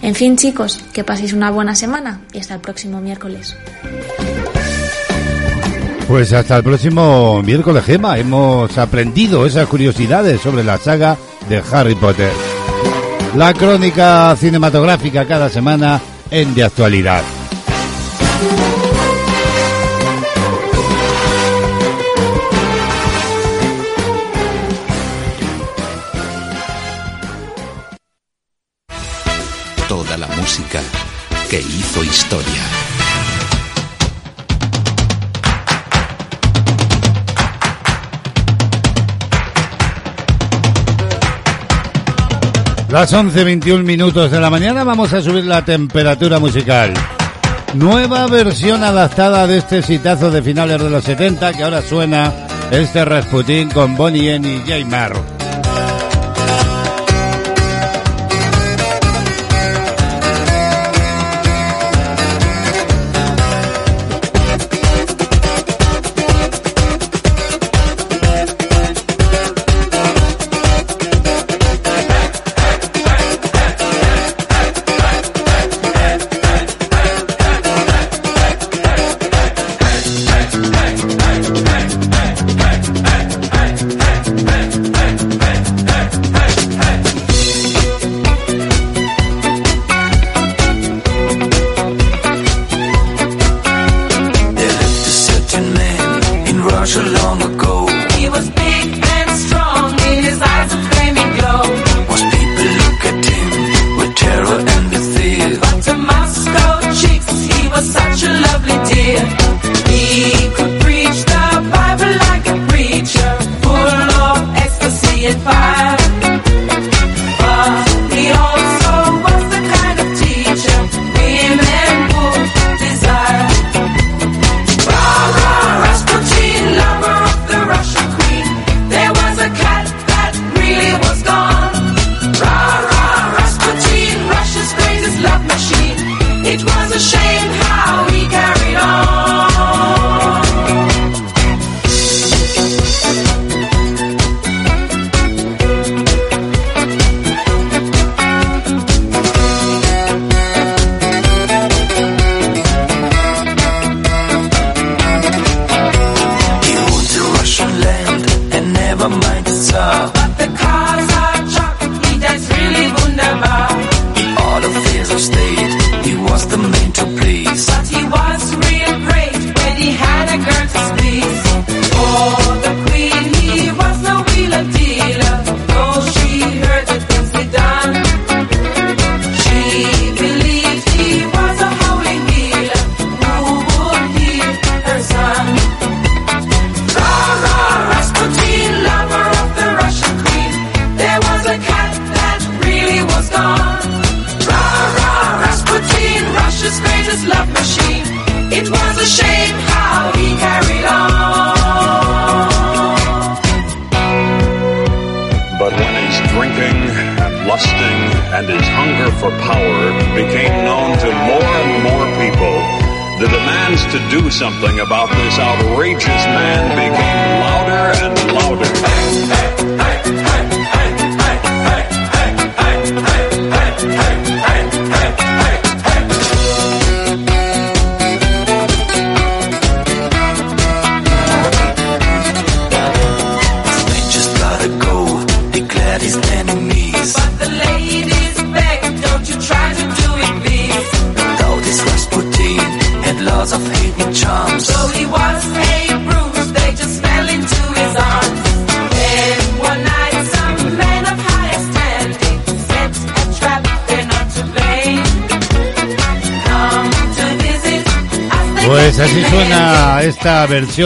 En fin chicos, que paséis una buena semana y hasta el próximo miércoles. Pues hasta el próximo miércoles, Gema. Hemos aprendido esas curiosidades sobre la saga de Harry Potter. La crónica cinematográfica cada semana en De Actualidad. que hizo historia. Las 11.21 minutos de la mañana vamos a subir la temperatura musical. Nueva versión adaptada de este citazo de finales de los 70 que ahora suena este Rasputin con Bonnie N y J. Marr.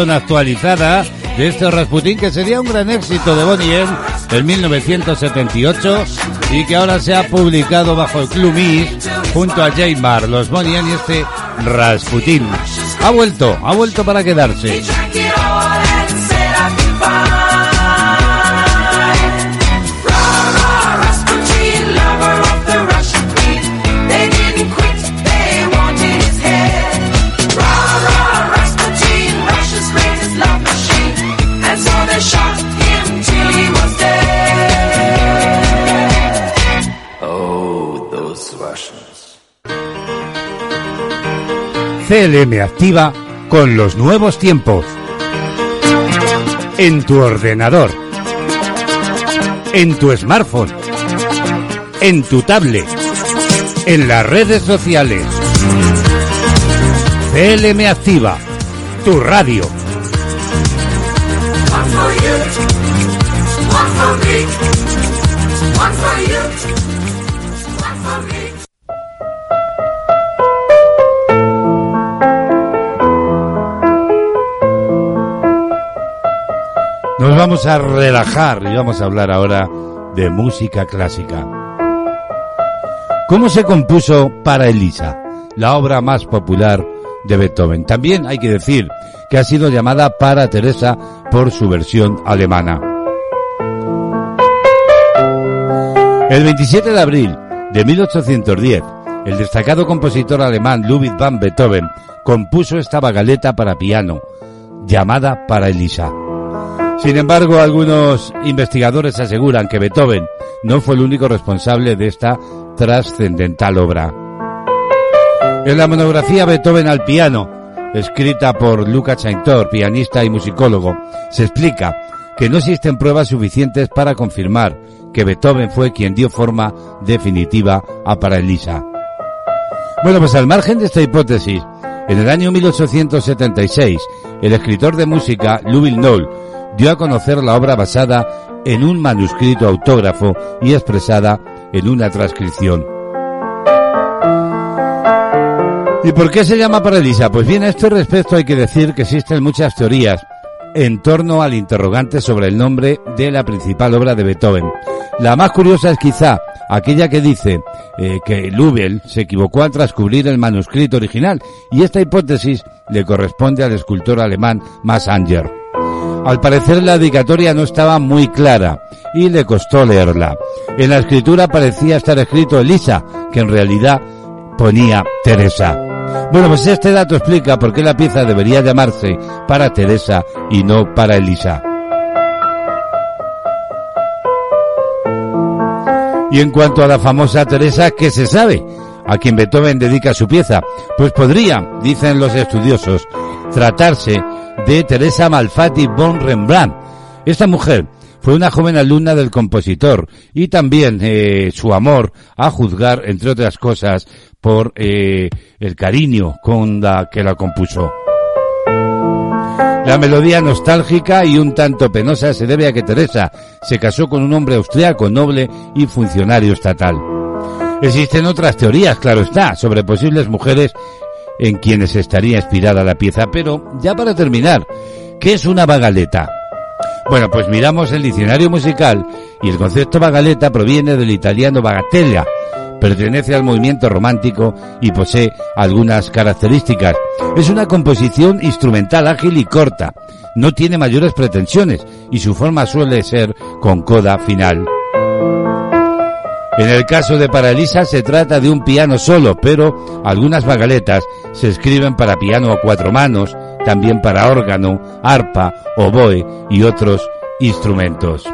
actualizada de este Rasputín que sería un gran éxito de Bonnie en 1978 y que ahora se ha publicado bajo el Clumis junto a J. Mar, los Bonnie y este Rasputin Ha vuelto, ha vuelto para quedarse. CLM activa con los nuevos tiempos. En tu ordenador. En tu smartphone. En tu tablet. En las redes sociales. CLM activa. Tu radio. One for you. One for. One for you. Nos vamos a relajar y vamos a hablar ahora de música clásica. ¿Cómo se compuso para Elisa, la obra más popular de Beethoven? También hay que decir que ha sido llamada para Teresa por su versión alemana. El 27 de abril de 1810, el destacado compositor alemán Ludwig van Beethoven compuso esta bagaleta para piano, llamada para Elisa. Sin embargo, algunos investigadores aseguran que Beethoven no fue el único responsable de esta trascendental obra. En la monografía Beethoven al piano, escrita por Luca Chaintor, pianista y musicólogo, se explica que no existen pruebas suficientes para confirmar que Beethoven fue quien dio forma definitiva a Para Elisa. Bueno, pues al margen de esta hipótesis, en el año 1876, el escritor de música Louis Noll dio a conocer la obra basada en un manuscrito autógrafo y expresada en una transcripción. ¿Y por qué se llama Paradisa? Pues bien, a este respecto hay que decir que existen muchas teorías en torno al interrogante sobre el nombre de la principal obra de Beethoven. La más curiosa es quizá aquella que dice eh, que Lubel se equivocó al transcubrir el manuscrito original y esta hipótesis le corresponde al escultor alemán Max Anger. Al parecer la dedicatoria no estaba muy clara y le costó leerla. En la escritura parecía estar escrito Elisa, que en realidad ponía Teresa. Bueno, pues este dato explica por qué la pieza debería llamarse para Teresa y no para Elisa. Y en cuanto a la famosa Teresa, ¿qué se sabe? A quien Beethoven dedica su pieza. Pues podría, dicen los estudiosos, tratarse de Teresa Malfatti von Rembrandt. Esta mujer fue una joven alumna del compositor y también eh, su amor a juzgar, entre otras cosas, por eh, el cariño con la que la compuso. La melodía nostálgica y un tanto penosa se debe a que Teresa se casó con un hombre austriaco, noble y funcionario estatal. Existen otras teorías, claro está, sobre posibles mujeres en quienes estaría inspirada la pieza, pero ya para terminar, ¿qué es una bagaleta? Bueno, pues miramos el diccionario musical y el concepto bagaleta proviene del italiano bagatella, pertenece al movimiento romántico y posee algunas características. Es una composición instrumental ágil y corta, no tiene mayores pretensiones y su forma suele ser con coda final. En el caso de Paralisa se trata de un piano solo, pero algunas bagaletas se escriben para piano a cuatro manos, también para órgano, arpa, oboe y otros instrumentos.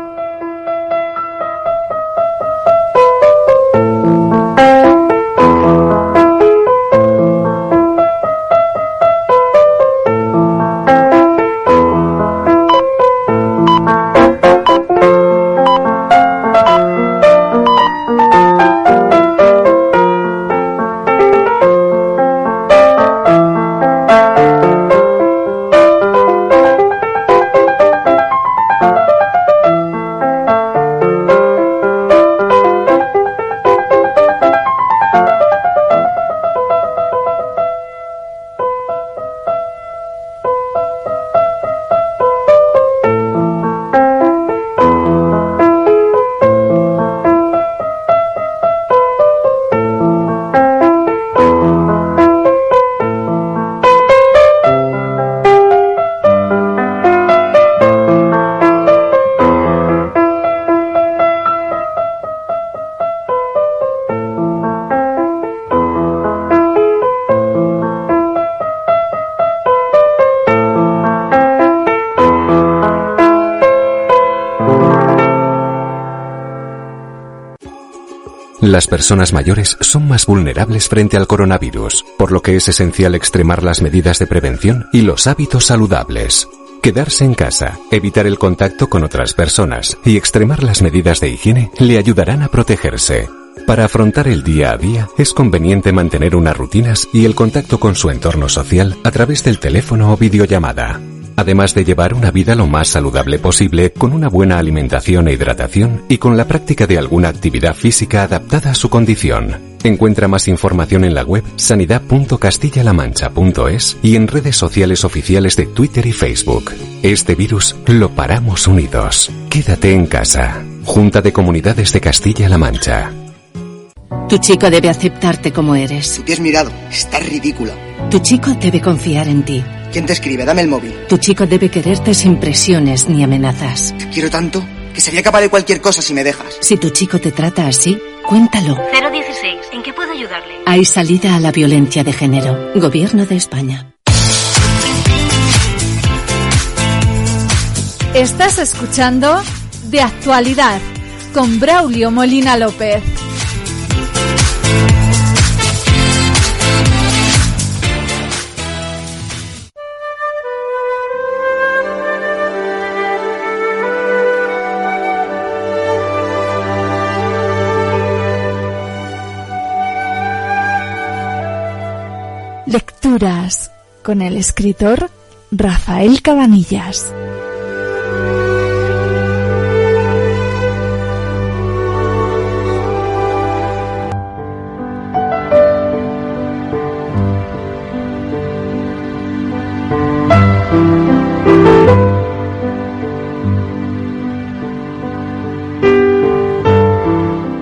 Las personas mayores son más vulnerables frente al coronavirus, por lo que es esencial extremar las medidas de prevención y los hábitos saludables. Quedarse en casa, evitar el contacto con otras personas y extremar las medidas de higiene le ayudarán a protegerse. Para afrontar el día a día es conveniente mantener unas rutinas y el contacto con su entorno social a través del teléfono o videollamada. Además de llevar una vida lo más saludable posible con una buena alimentación e hidratación y con la práctica de alguna actividad física adaptada a su condición. Encuentra más información en la web sanidad.castillalamancha.es y en redes sociales oficiales de Twitter y Facebook. Este virus lo paramos unidos. Quédate en casa. Junta de Comunidades de Castilla-La Mancha. Tu chico debe aceptarte como eres. Te has mirado. Estás ridícula. Tu chico debe confiar en ti. ¿Quién te escribe? Dame el móvil. Tu chico debe quererte sin presiones ni amenazas. Te quiero tanto que sería capaz de cualquier cosa si me dejas. Si tu chico te trata así, cuéntalo. 016. ¿En qué puedo ayudarle? Hay salida a la violencia de género. Gobierno de España. Estás escuchando De Actualidad con Braulio Molina López. Con el escritor Rafael Cabanillas.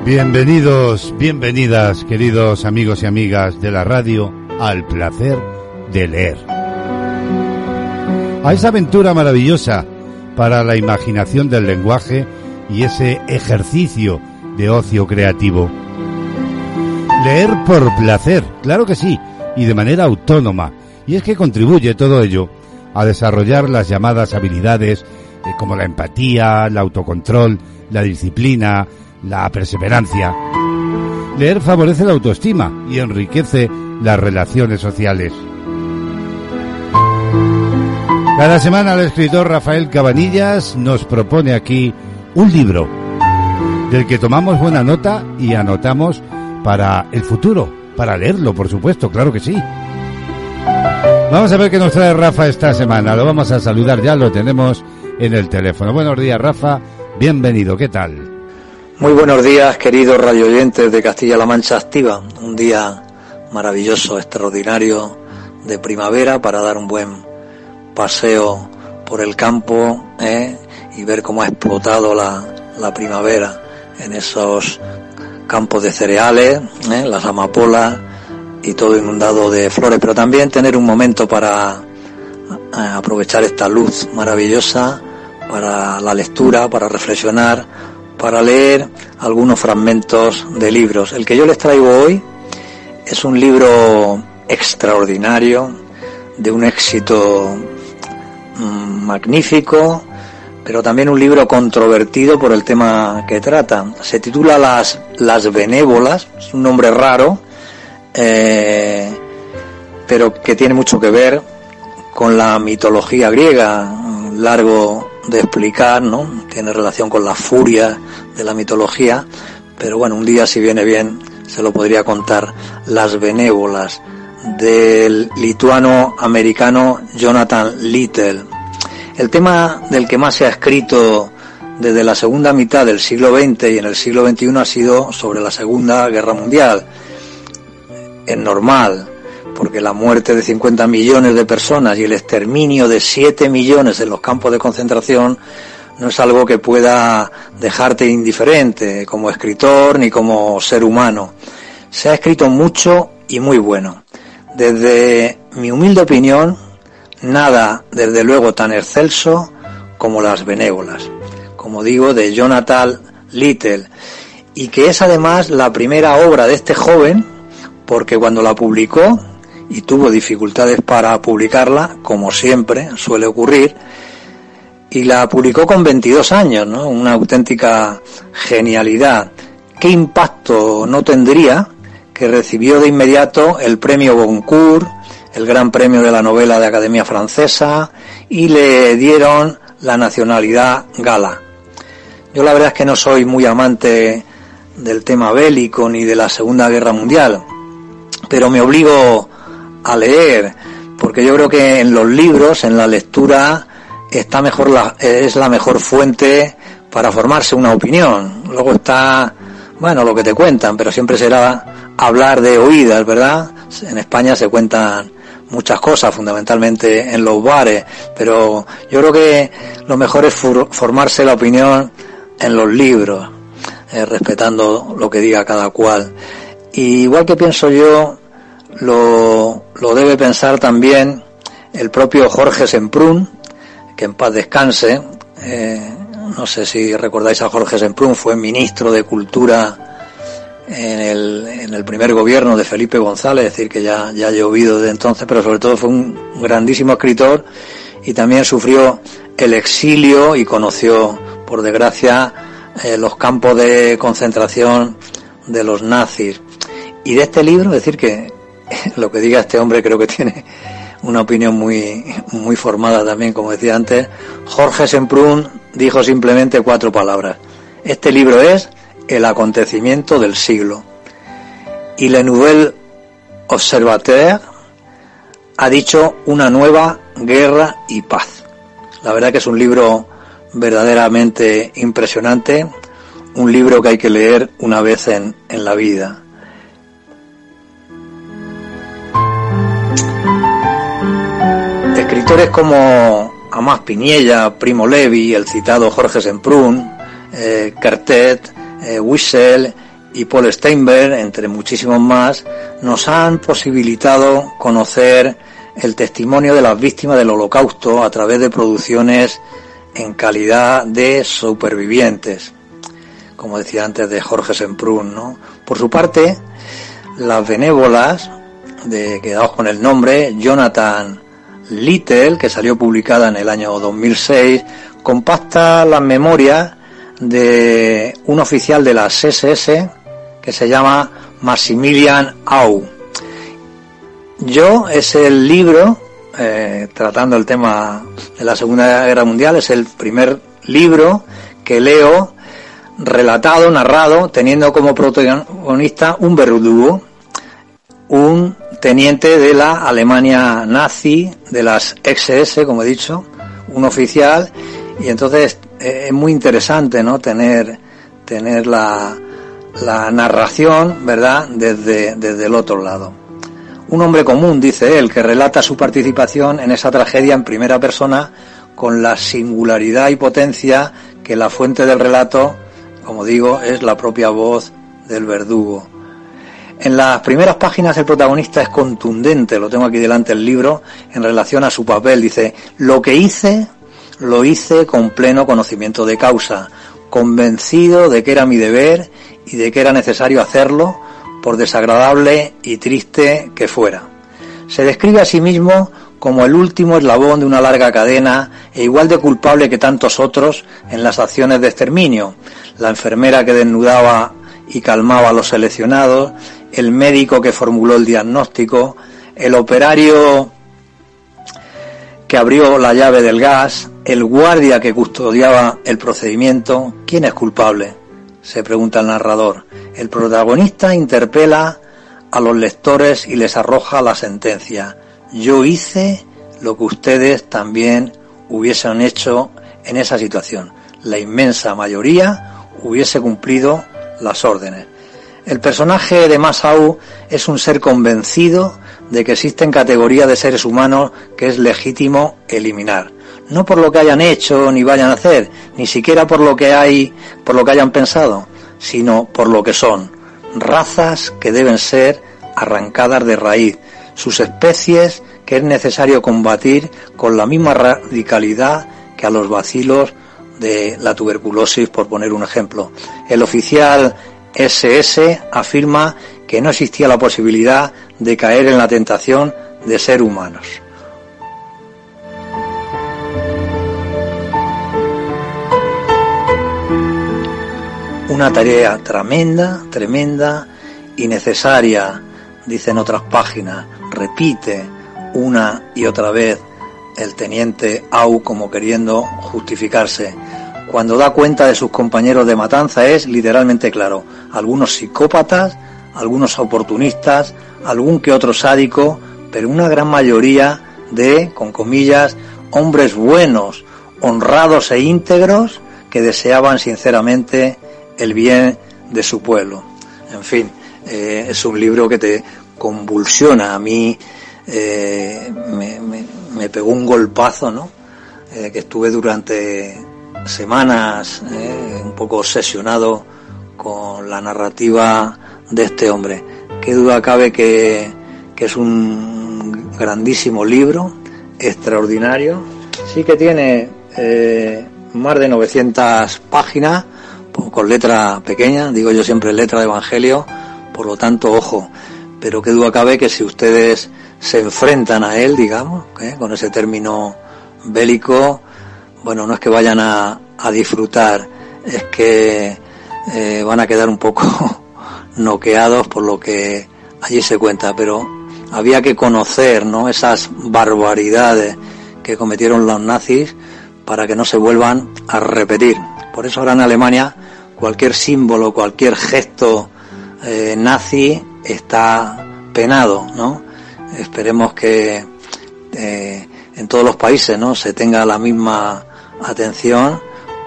Bienvenidos, bienvenidas, queridos amigos y amigas de la radio, al placer de leer. A esa aventura maravillosa para la imaginación del lenguaje y ese ejercicio de ocio creativo. Leer por placer, claro que sí, y de manera autónoma. Y es que contribuye todo ello a desarrollar las llamadas habilidades eh, como la empatía, el autocontrol, la disciplina, la perseverancia. Leer favorece la autoestima y enriquece las relaciones sociales. Cada semana el escritor Rafael Cabanillas nos propone aquí un libro del que tomamos buena nota y anotamos para el futuro, para leerlo, por supuesto, claro que sí. Vamos a ver qué nos trae Rafa esta semana. Lo vamos a saludar ya, lo tenemos en el teléfono. Buenos días, Rafa. Bienvenido, ¿qué tal? Muy buenos días, queridos radioyentes de Castilla-La Mancha Activa. Un día maravilloso, extraordinario de primavera para dar un buen paseo por el campo ¿eh? y ver cómo ha explotado la, la primavera en esos campos de cereales, ¿eh? las amapolas y todo inundado de flores, pero también tener un momento para eh, aprovechar esta luz maravillosa para la lectura, para reflexionar, para leer algunos fragmentos de libros. El que yo les traigo hoy es un libro extraordinario, de un éxito mm, magnífico, pero también un libro controvertido por el tema que trata. Se titula Las, Las Benévolas, es un nombre raro, eh, pero que tiene mucho que ver con la mitología griega, largo de explicar, ¿no? Tiene relación con la furia de la mitología, pero bueno, un día si viene bien se lo podría contar Las Benévolas del lituano americano Jonathan Little. El tema del que más se ha escrito desde la segunda mitad del siglo XX y en el siglo XXI ha sido sobre la Segunda Guerra Mundial. Es normal, porque la muerte de 50 millones de personas y el exterminio de 7 millones en los campos de concentración no es algo que pueda dejarte indiferente como escritor ni como ser humano. Se ha escrito mucho y muy bueno. Desde mi humilde opinión, nada, desde luego, tan excelso como Las Benévolas, como digo, de Jonathan Little, y que es además la primera obra de este joven, porque cuando la publicó, y tuvo dificultades para publicarla, como siempre suele ocurrir, y la publicó con 22 años, ¿no? Una auténtica genialidad. ¿Qué impacto no tendría que recibió de inmediato el premio Goncourt, el gran premio de la novela de Academia Francesa, y le dieron la nacionalidad gala? Yo la verdad es que no soy muy amante del tema bélico ni de la Segunda Guerra Mundial, pero me obligo a leer porque yo creo que en los libros, en la lectura, está mejor la, es la mejor fuente para formarse una opinión. Luego está, bueno, lo que te cuentan, pero siempre será hablar de oídas, ¿verdad? En España se cuentan muchas cosas, fundamentalmente en los bares, pero yo creo que lo mejor es for- formarse la opinión en los libros, eh, respetando lo que diga cada cual. Y igual que pienso yo, lo, lo debe pensar también el propio Jorge Semprún, que en paz descanse. Eh, no sé si recordáis a Jorge Semprún, fue ministro de Cultura en el, en el primer gobierno de Felipe González, es decir, que ya, ya ha llovido desde entonces, pero sobre todo fue un grandísimo escritor y también sufrió el exilio y conoció, por desgracia, eh, los campos de concentración de los nazis. Y de este libro, decir que lo que diga este hombre creo que tiene una opinión muy, muy formada también, como decía antes. Jorge Semprún dijo simplemente cuatro palabras. Este libro es el acontecimiento del siglo. Y Le Nouvel Observateur ha dicho una nueva guerra y paz. La verdad que es un libro verdaderamente impresionante, un libro que hay que leer una vez en, en la vida. Escritores como Amás Piniella, Primo Levi, el citado Jorge Semprún, eh, Cartet, eh, y Paul Steinberg, entre muchísimos más, nos han posibilitado conocer el testimonio de las víctimas del holocausto a través de producciones en calidad de supervivientes, como decía antes de Jorge Semprún. ¿no? Por su parte, las benévolas, de, quedaos con el nombre, Jonathan Little, que salió publicada en el año 2006, compacta las memorias de un oficial de las SS que se llama Maximilian Au. Yo es el libro, eh, tratando el tema de la Segunda Guerra Mundial, es el primer libro que leo relatado, narrado, teniendo como protagonista un verdugo, un teniente de la Alemania nazi, de las XS, como he dicho, un oficial, y entonces eh, es muy interesante, ¿no? Tener, tener la, la narración, ¿verdad?, desde, desde el otro lado. Un hombre común, dice él, que relata su participación en esa tragedia en primera persona con la singularidad y potencia que la fuente del relato, como digo, es la propia voz del verdugo. En las primeras páginas el protagonista es contundente, lo tengo aquí delante el libro, en relación a su papel. Dice, lo que hice, lo hice con pleno conocimiento de causa, convencido de que era mi deber y de que era necesario hacerlo, por desagradable y triste que fuera. Se describe a sí mismo como el último eslabón de una larga cadena e igual de culpable que tantos otros en las acciones de exterminio. La enfermera que desnudaba y calmaba a los seleccionados, el médico que formuló el diagnóstico, el operario que abrió la llave del gas, el guardia que custodiaba el procedimiento. ¿Quién es culpable? se pregunta el narrador. El protagonista interpela a los lectores y les arroja la sentencia. Yo hice lo que ustedes también hubiesen hecho en esa situación. La inmensa mayoría hubiese cumplido las órdenes. El personaje de Masau es un ser convencido de que existen categorías de seres humanos que es legítimo eliminar. No por lo que hayan hecho ni vayan a hacer, ni siquiera por lo que hay, por lo que hayan pensado, sino por lo que son. Razas que deben ser arrancadas de raíz, sus especies que es necesario combatir con la misma radicalidad que a los vacilos de la tuberculosis, por poner un ejemplo. El oficial SS afirma que no existía la posibilidad de caer en la tentación de ser humanos. Una tarea tremenda, tremenda y necesaria, dicen otras páginas, repite una y otra vez el teniente Au como queriendo justificarse. Cuando da cuenta de sus compañeros de matanza es literalmente claro. Algunos psicópatas, algunos oportunistas, algún que otro sádico, pero una gran mayoría de, con comillas, hombres buenos, honrados e íntegros que deseaban sinceramente el bien de su pueblo. En fin, eh, es un libro que te convulsiona. A mí eh, me, me- pegó un golpazo, ¿no? Eh, que estuve durante semanas eh, un poco obsesionado con la narrativa de este hombre. Qué duda cabe que, que es un grandísimo libro, extraordinario. Sí que tiene eh, más de 900 páginas, con letra pequeña, digo yo siempre letra de evangelio, por lo tanto, ojo. Pero qué duda cabe que si ustedes se enfrentan a él, digamos, ¿eh? con ese término bélico, bueno, no es que vayan a, a disfrutar, es que eh, van a quedar un poco noqueados por lo que allí se cuenta, pero había que conocer ¿no? esas barbaridades que cometieron los nazis para que no se vuelvan a repetir. Por eso ahora en Alemania cualquier símbolo, cualquier gesto eh, nazi está penado, ¿no? Esperemos que eh, en todos los países, ¿no? Se tenga la misma atención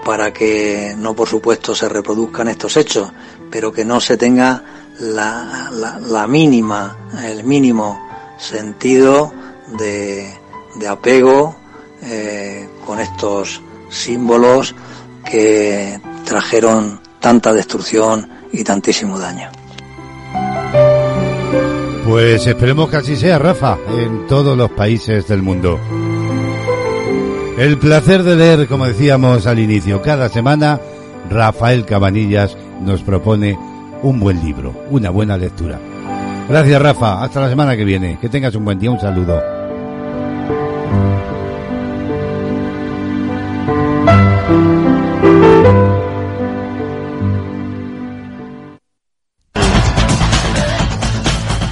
para que no, por supuesto, se reproduzcan estos hechos, pero que no se tenga la, la, la mínima, el mínimo sentido de, de apego eh, con estos símbolos que trajeron tanta destrucción y tantísimo daño. Pues esperemos que así sea, Rafa, en todos los países del mundo. El placer de leer, como decíamos al inicio, cada semana Rafael Cabanillas nos propone un buen libro, una buena lectura. Gracias, Rafa. Hasta la semana que viene. Que tengas un buen día. Un saludo.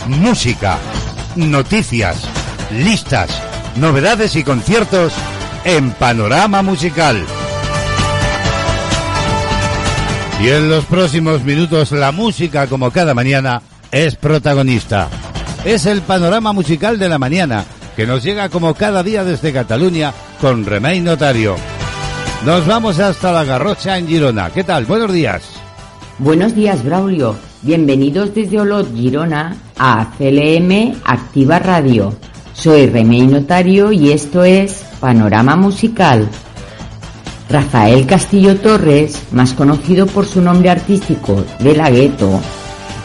Música, noticias, listas, novedades y conciertos en Panorama Musical. Y en los próximos minutos la música, como cada mañana, es protagonista. Es el panorama musical de la mañana, que nos llega como cada día desde Cataluña con Remey Notario. Nos vamos hasta la Garrocha en Girona. ¿Qué tal? Buenos días. Buenos días, Braulio. Bienvenidos desde Olot, Girona, a CLM Activa Radio. Soy Remey Notario y esto es Panorama Musical. Rafael Castillo Torres, más conocido por su nombre artístico de La Gueto,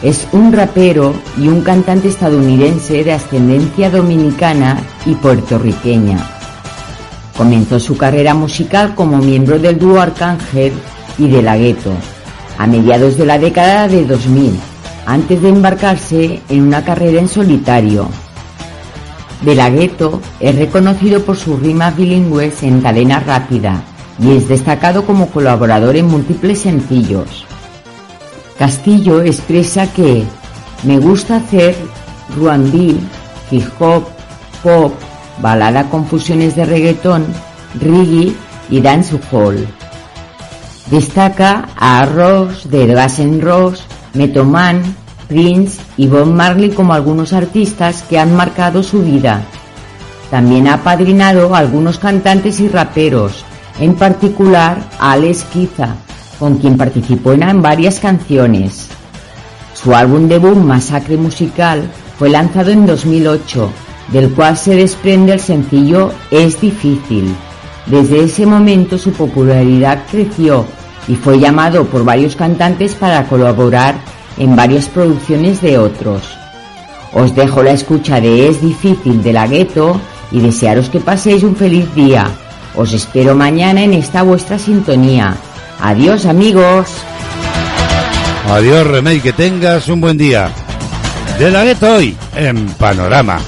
es un rapero y un cantante estadounidense de ascendencia dominicana y puertorriqueña. Comenzó su carrera musical como miembro del dúo Arcángel y de La Gueto a mediados de la década de 2000, antes de embarcarse en una carrera en solitario. De La Gueto es reconocido por sus rimas bilingües en cadena rápida y es destacado como colaborador en múltiples sencillos. Castillo expresa que me gusta hacer R&B, hip hop, pop, balada con fusiones de reggaetón, reggae y dancehall. Destaca a Ross de Gas N' Roses, Metoman, Prince y Bob Marley como algunos artistas que han marcado su vida. También ha apadrinado a algunos cantantes y raperos, en particular a Alex Kiza, con quien participó en varias canciones. Su álbum debut Masacre Musical fue lanzado en 2008, del cual se desprende el sencillo Es difícil. Desde ese momento su popularidad creció y fue llamado por varios cantantes para colaborar en varias producciones de otros. Os dejo la escucha de Es difícil de la gueto y desearos que paséis un feliz día. Os espero mañana en esta vuestra sintonía. Adiós amigos. Adiós, Remey, que tengas un buen día. De la gueto hoy en Panorama.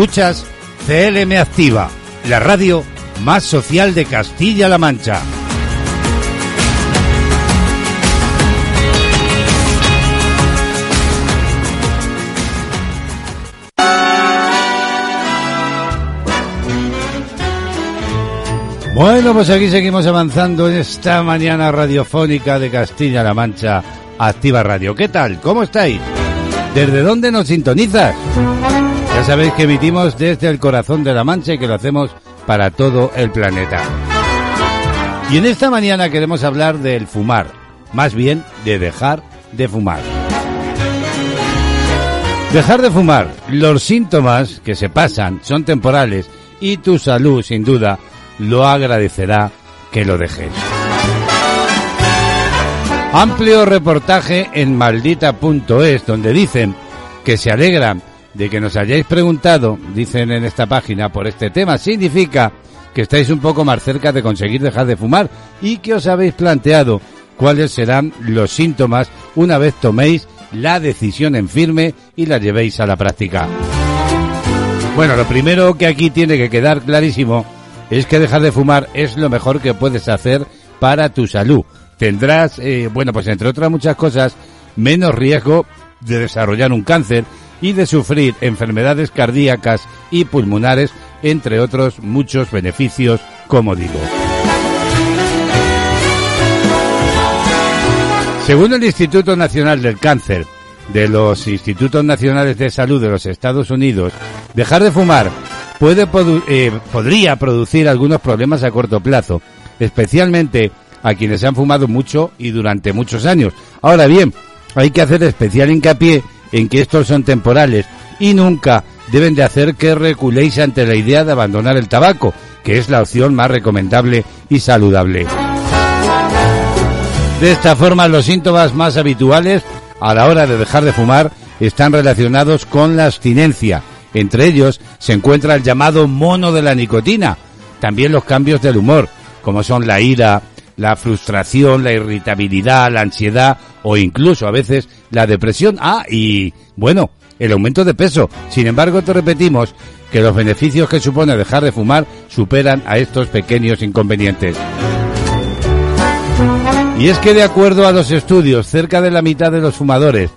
Escuchas CLM Activa, la radio más social de Castilla-La Mancha. Bueno, pues aquí seguimos avanzando en esta mañana radiofónica de Castilla-La Mancha, Activa Radio. ¿Qué tal? ¿Cómo estáis? ¿Desde dónde nos sintonizas? Sabéis que emitimos desde el corazón de la Mancha y que lo hacemos para todo el planeta. Y en esta mañana queremos hablar del fumar, más bien de dejar de fumar. Dejar de fumar, los síntomas que se pasan son temporales y tu salud sin duda lo agradecerá que lo dejes. Amplio reportaje en maldita.es donde dicen que se alegran de que nos hayáis preguntado, dicen en esta página, por este tema. Significa que estáis un poco más cerca de conseguir dejar de fumar y que os habéis planteado cuáles serán los síntomas una vez toméis la decisión en firme y la llevéis a la práctica. Bueno, lo primero que aquí tiene que quedar clarísimo es que dejar de fumar es lo mejor que puedes hacer para tu salud. Tendrás, eh, bueno, pues entre otras muchas cosas, menos riesgo de desarrollar un cáncer y de sufrir enfermedades cardíacas y pulmonares, entre otros muchos beneficios, como digo. Según el Instituto Nacional del Cáncer de los Institutos Nacionales de Salud de los Estados Unidos, dejar de fumar puede eh, podría producir algunos problemas a corto plazo, especialmente a quienes han fumado mucho y durante muchos años. Ahora bien, hay que hacer especial hincapié en que estos son temporales y nunca deben de hacer que reculéis ante la idea de abandonar el tabaco, que es la opción más recomendable y saludable. De esta forma, los síntomas más habituales a la hora de dejar de fumar están relacionados con la abstinencia. Entre ellos se encuentra el llamado mono de la nicotina, también los cambios del humor, como son la ira, la frustración, la irritabilidad, la ansiedad o incluso a veces la depresión. Ah, y bueno, el aumento de peso. Sin embargo, te repetimos que los beneficios que supone dejar de fumar superan a estos pequeños inconvenientes. Y es que de acuerdo a los estudios, cerca de la mitad de los fumadores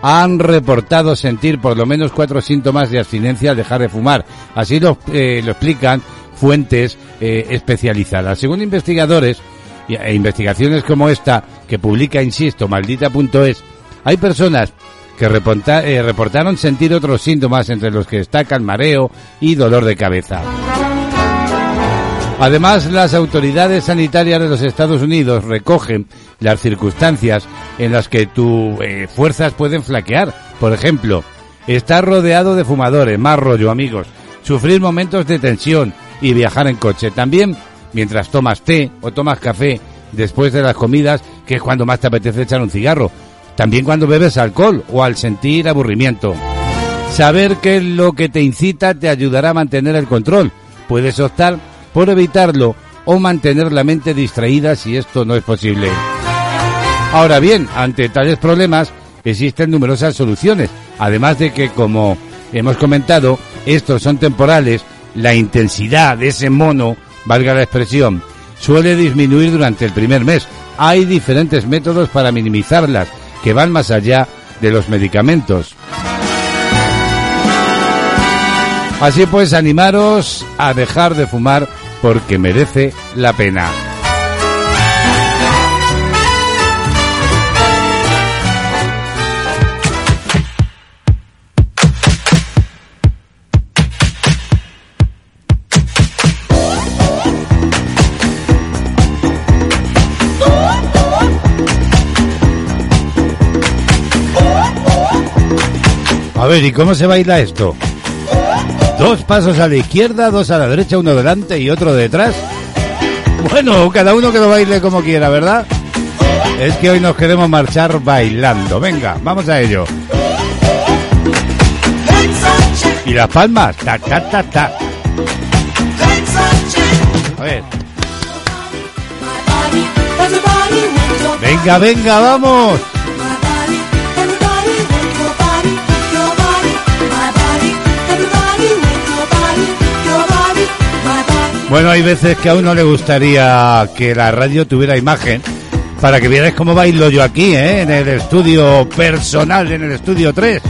han reportado sentir por lo menos cuatro síntomas de abstinencia al dejar de fumar. Así lo, eh, explican fuentes eh, especializadas. Según investigadores e investigaciones como esta que publica, insisto, maldita.es, hay personas que reporta- eh, reportaron sentir otros síntomas entre los que destacan mareo y dolor de cabeza. Además, las autoridades sanitarias de los Estados Unidos recogen las circunstancias en las que tus eh, fuerzas pueden flaquear. Por ejemplo, estar rodeado de fumadores, más rollo, amigos, sufrir momentos de tensión y viajar en coche. También mientras tomas té o tomas café después de las comidas, que es cuando más te apetece echar un cigarro. También cuando bebes alcohol o al sentir aburrimiento. Saber que lo que te incita te ayudará a mantener el control. Puedes optar por evitarlo o mantener la mente distraída si esto no es posible. Ahora bien, ante tales problemas existen numerosas soluciones, además de que, como hemos comentado, estos son temporales, la intensidad de ese mono, valga la expresión, suele disminuir durante el primer mes. Hay diferentes métodos para minimizarlas, que van más allá de los medicamentos. Así pues, animaros a dejar de fumar porque merece la pena. A ver, ¿y cómo se baila esto? Dos pasos a la izquierda, dos a la derecha, uno delante y otro detrás. Bueno, cada uno que lo baile como quiera, ¿verdad? Es que hoy nos queremos marchar bailando. Venga, vamos a ello. Y las palmas, ta, ta, ta, ta. A ver. Venga, venga, vamos. Bueno, hay veces que a uno le gustaría que la radio tuviera imagen para que vierais cómo bailo yo aquí, ¿eh? en el estudio personal, en el estudio 3.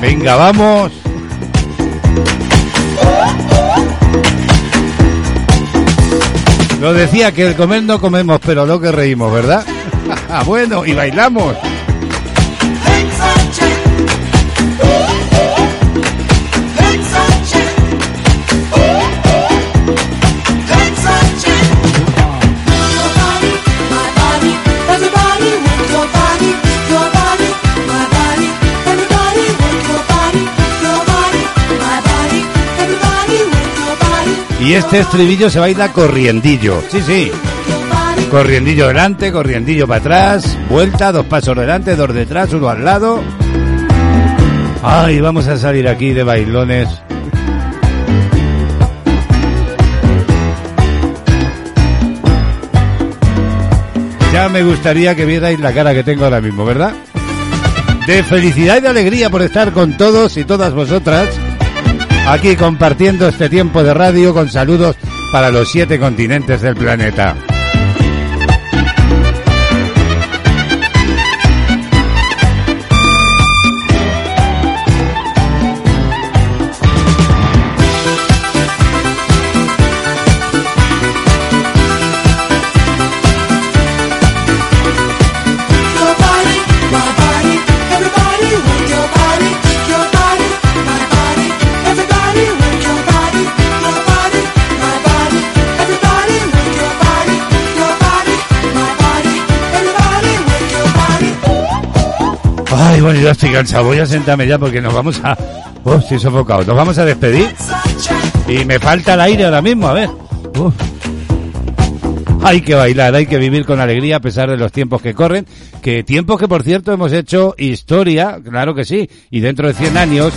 Venga, vamos. Lo decía que el comer no comemos, pero lo que reímos, ¿verdad? bueno, y bailamos. Y este estribillo se baila corriendillo. Sí, sí. Corriendillo delante, corriendillo para atrás, vuelta, dos pasos delante, dos detrás, uno al lado. Ay, vamos a salir aquí de bailones. Ya me gustaría que vierais la cara que tengo ahora mismo, ¿verdad? De felicidad y de alegría por estar con todos y todas vosotras aquí compartiendo este tiempo de radio con saludos para los siete continentes del planeta. Voy a sentarme ya porque nos vamos a... Oh, estoy sofocado. Nos vamos a despedir. Y me falta el aire ahora mismo, a ver. Uf. Hay que bailar, hay que vivir con alegría a pesar de los tiempos que corren. Que tiempos que, por cierto, hemos hecho historia, claro que sí. Y dentro de 100 años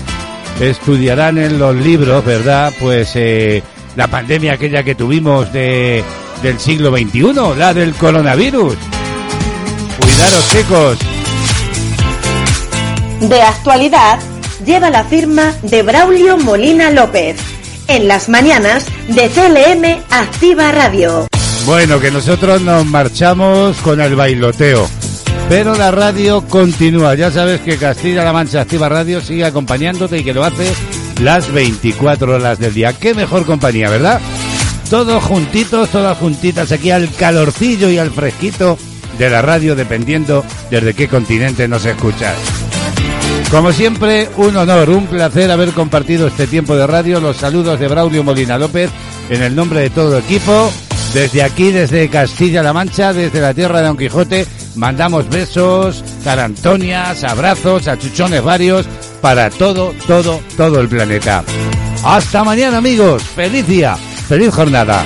estudiarán en los libros, ¿verdad? Pues eh, la pandemia aquella que tuvimos de, del siglo XXI, la del coronavirus. Cuidaros, chicos. De actualidad lleva la firma de Braulio Molina López. En las mañanas de CLM Activa Radio. Bueno, que nosotros nos marchamos con el bailoteo. Pero la radio continúa. Ya sabes que Castilla-La Mancha Activa Radio sigue acompañándote y que lo hace las 24 horas del día. Qué mejor compañía, ¿verdad? Todos juntitos, todas juntitas aquí al calorcillo y al fresquito de la radio, dependiendo desde qué continente nos escuchas. Como siempre, un honor, un placer haber compartido este tiempo de radio. Los saludos de Braulio Molina López en el nombre de todo el equipo. Desde aquí, desde Castilla-La Mancha, desde la tierra de Don Quijote, mandamos besos, carantonias, abrazos, achuchones varios para todo, todo, todo el planeta. Hasta mañana, amigos. Feliz día, feliz jornada.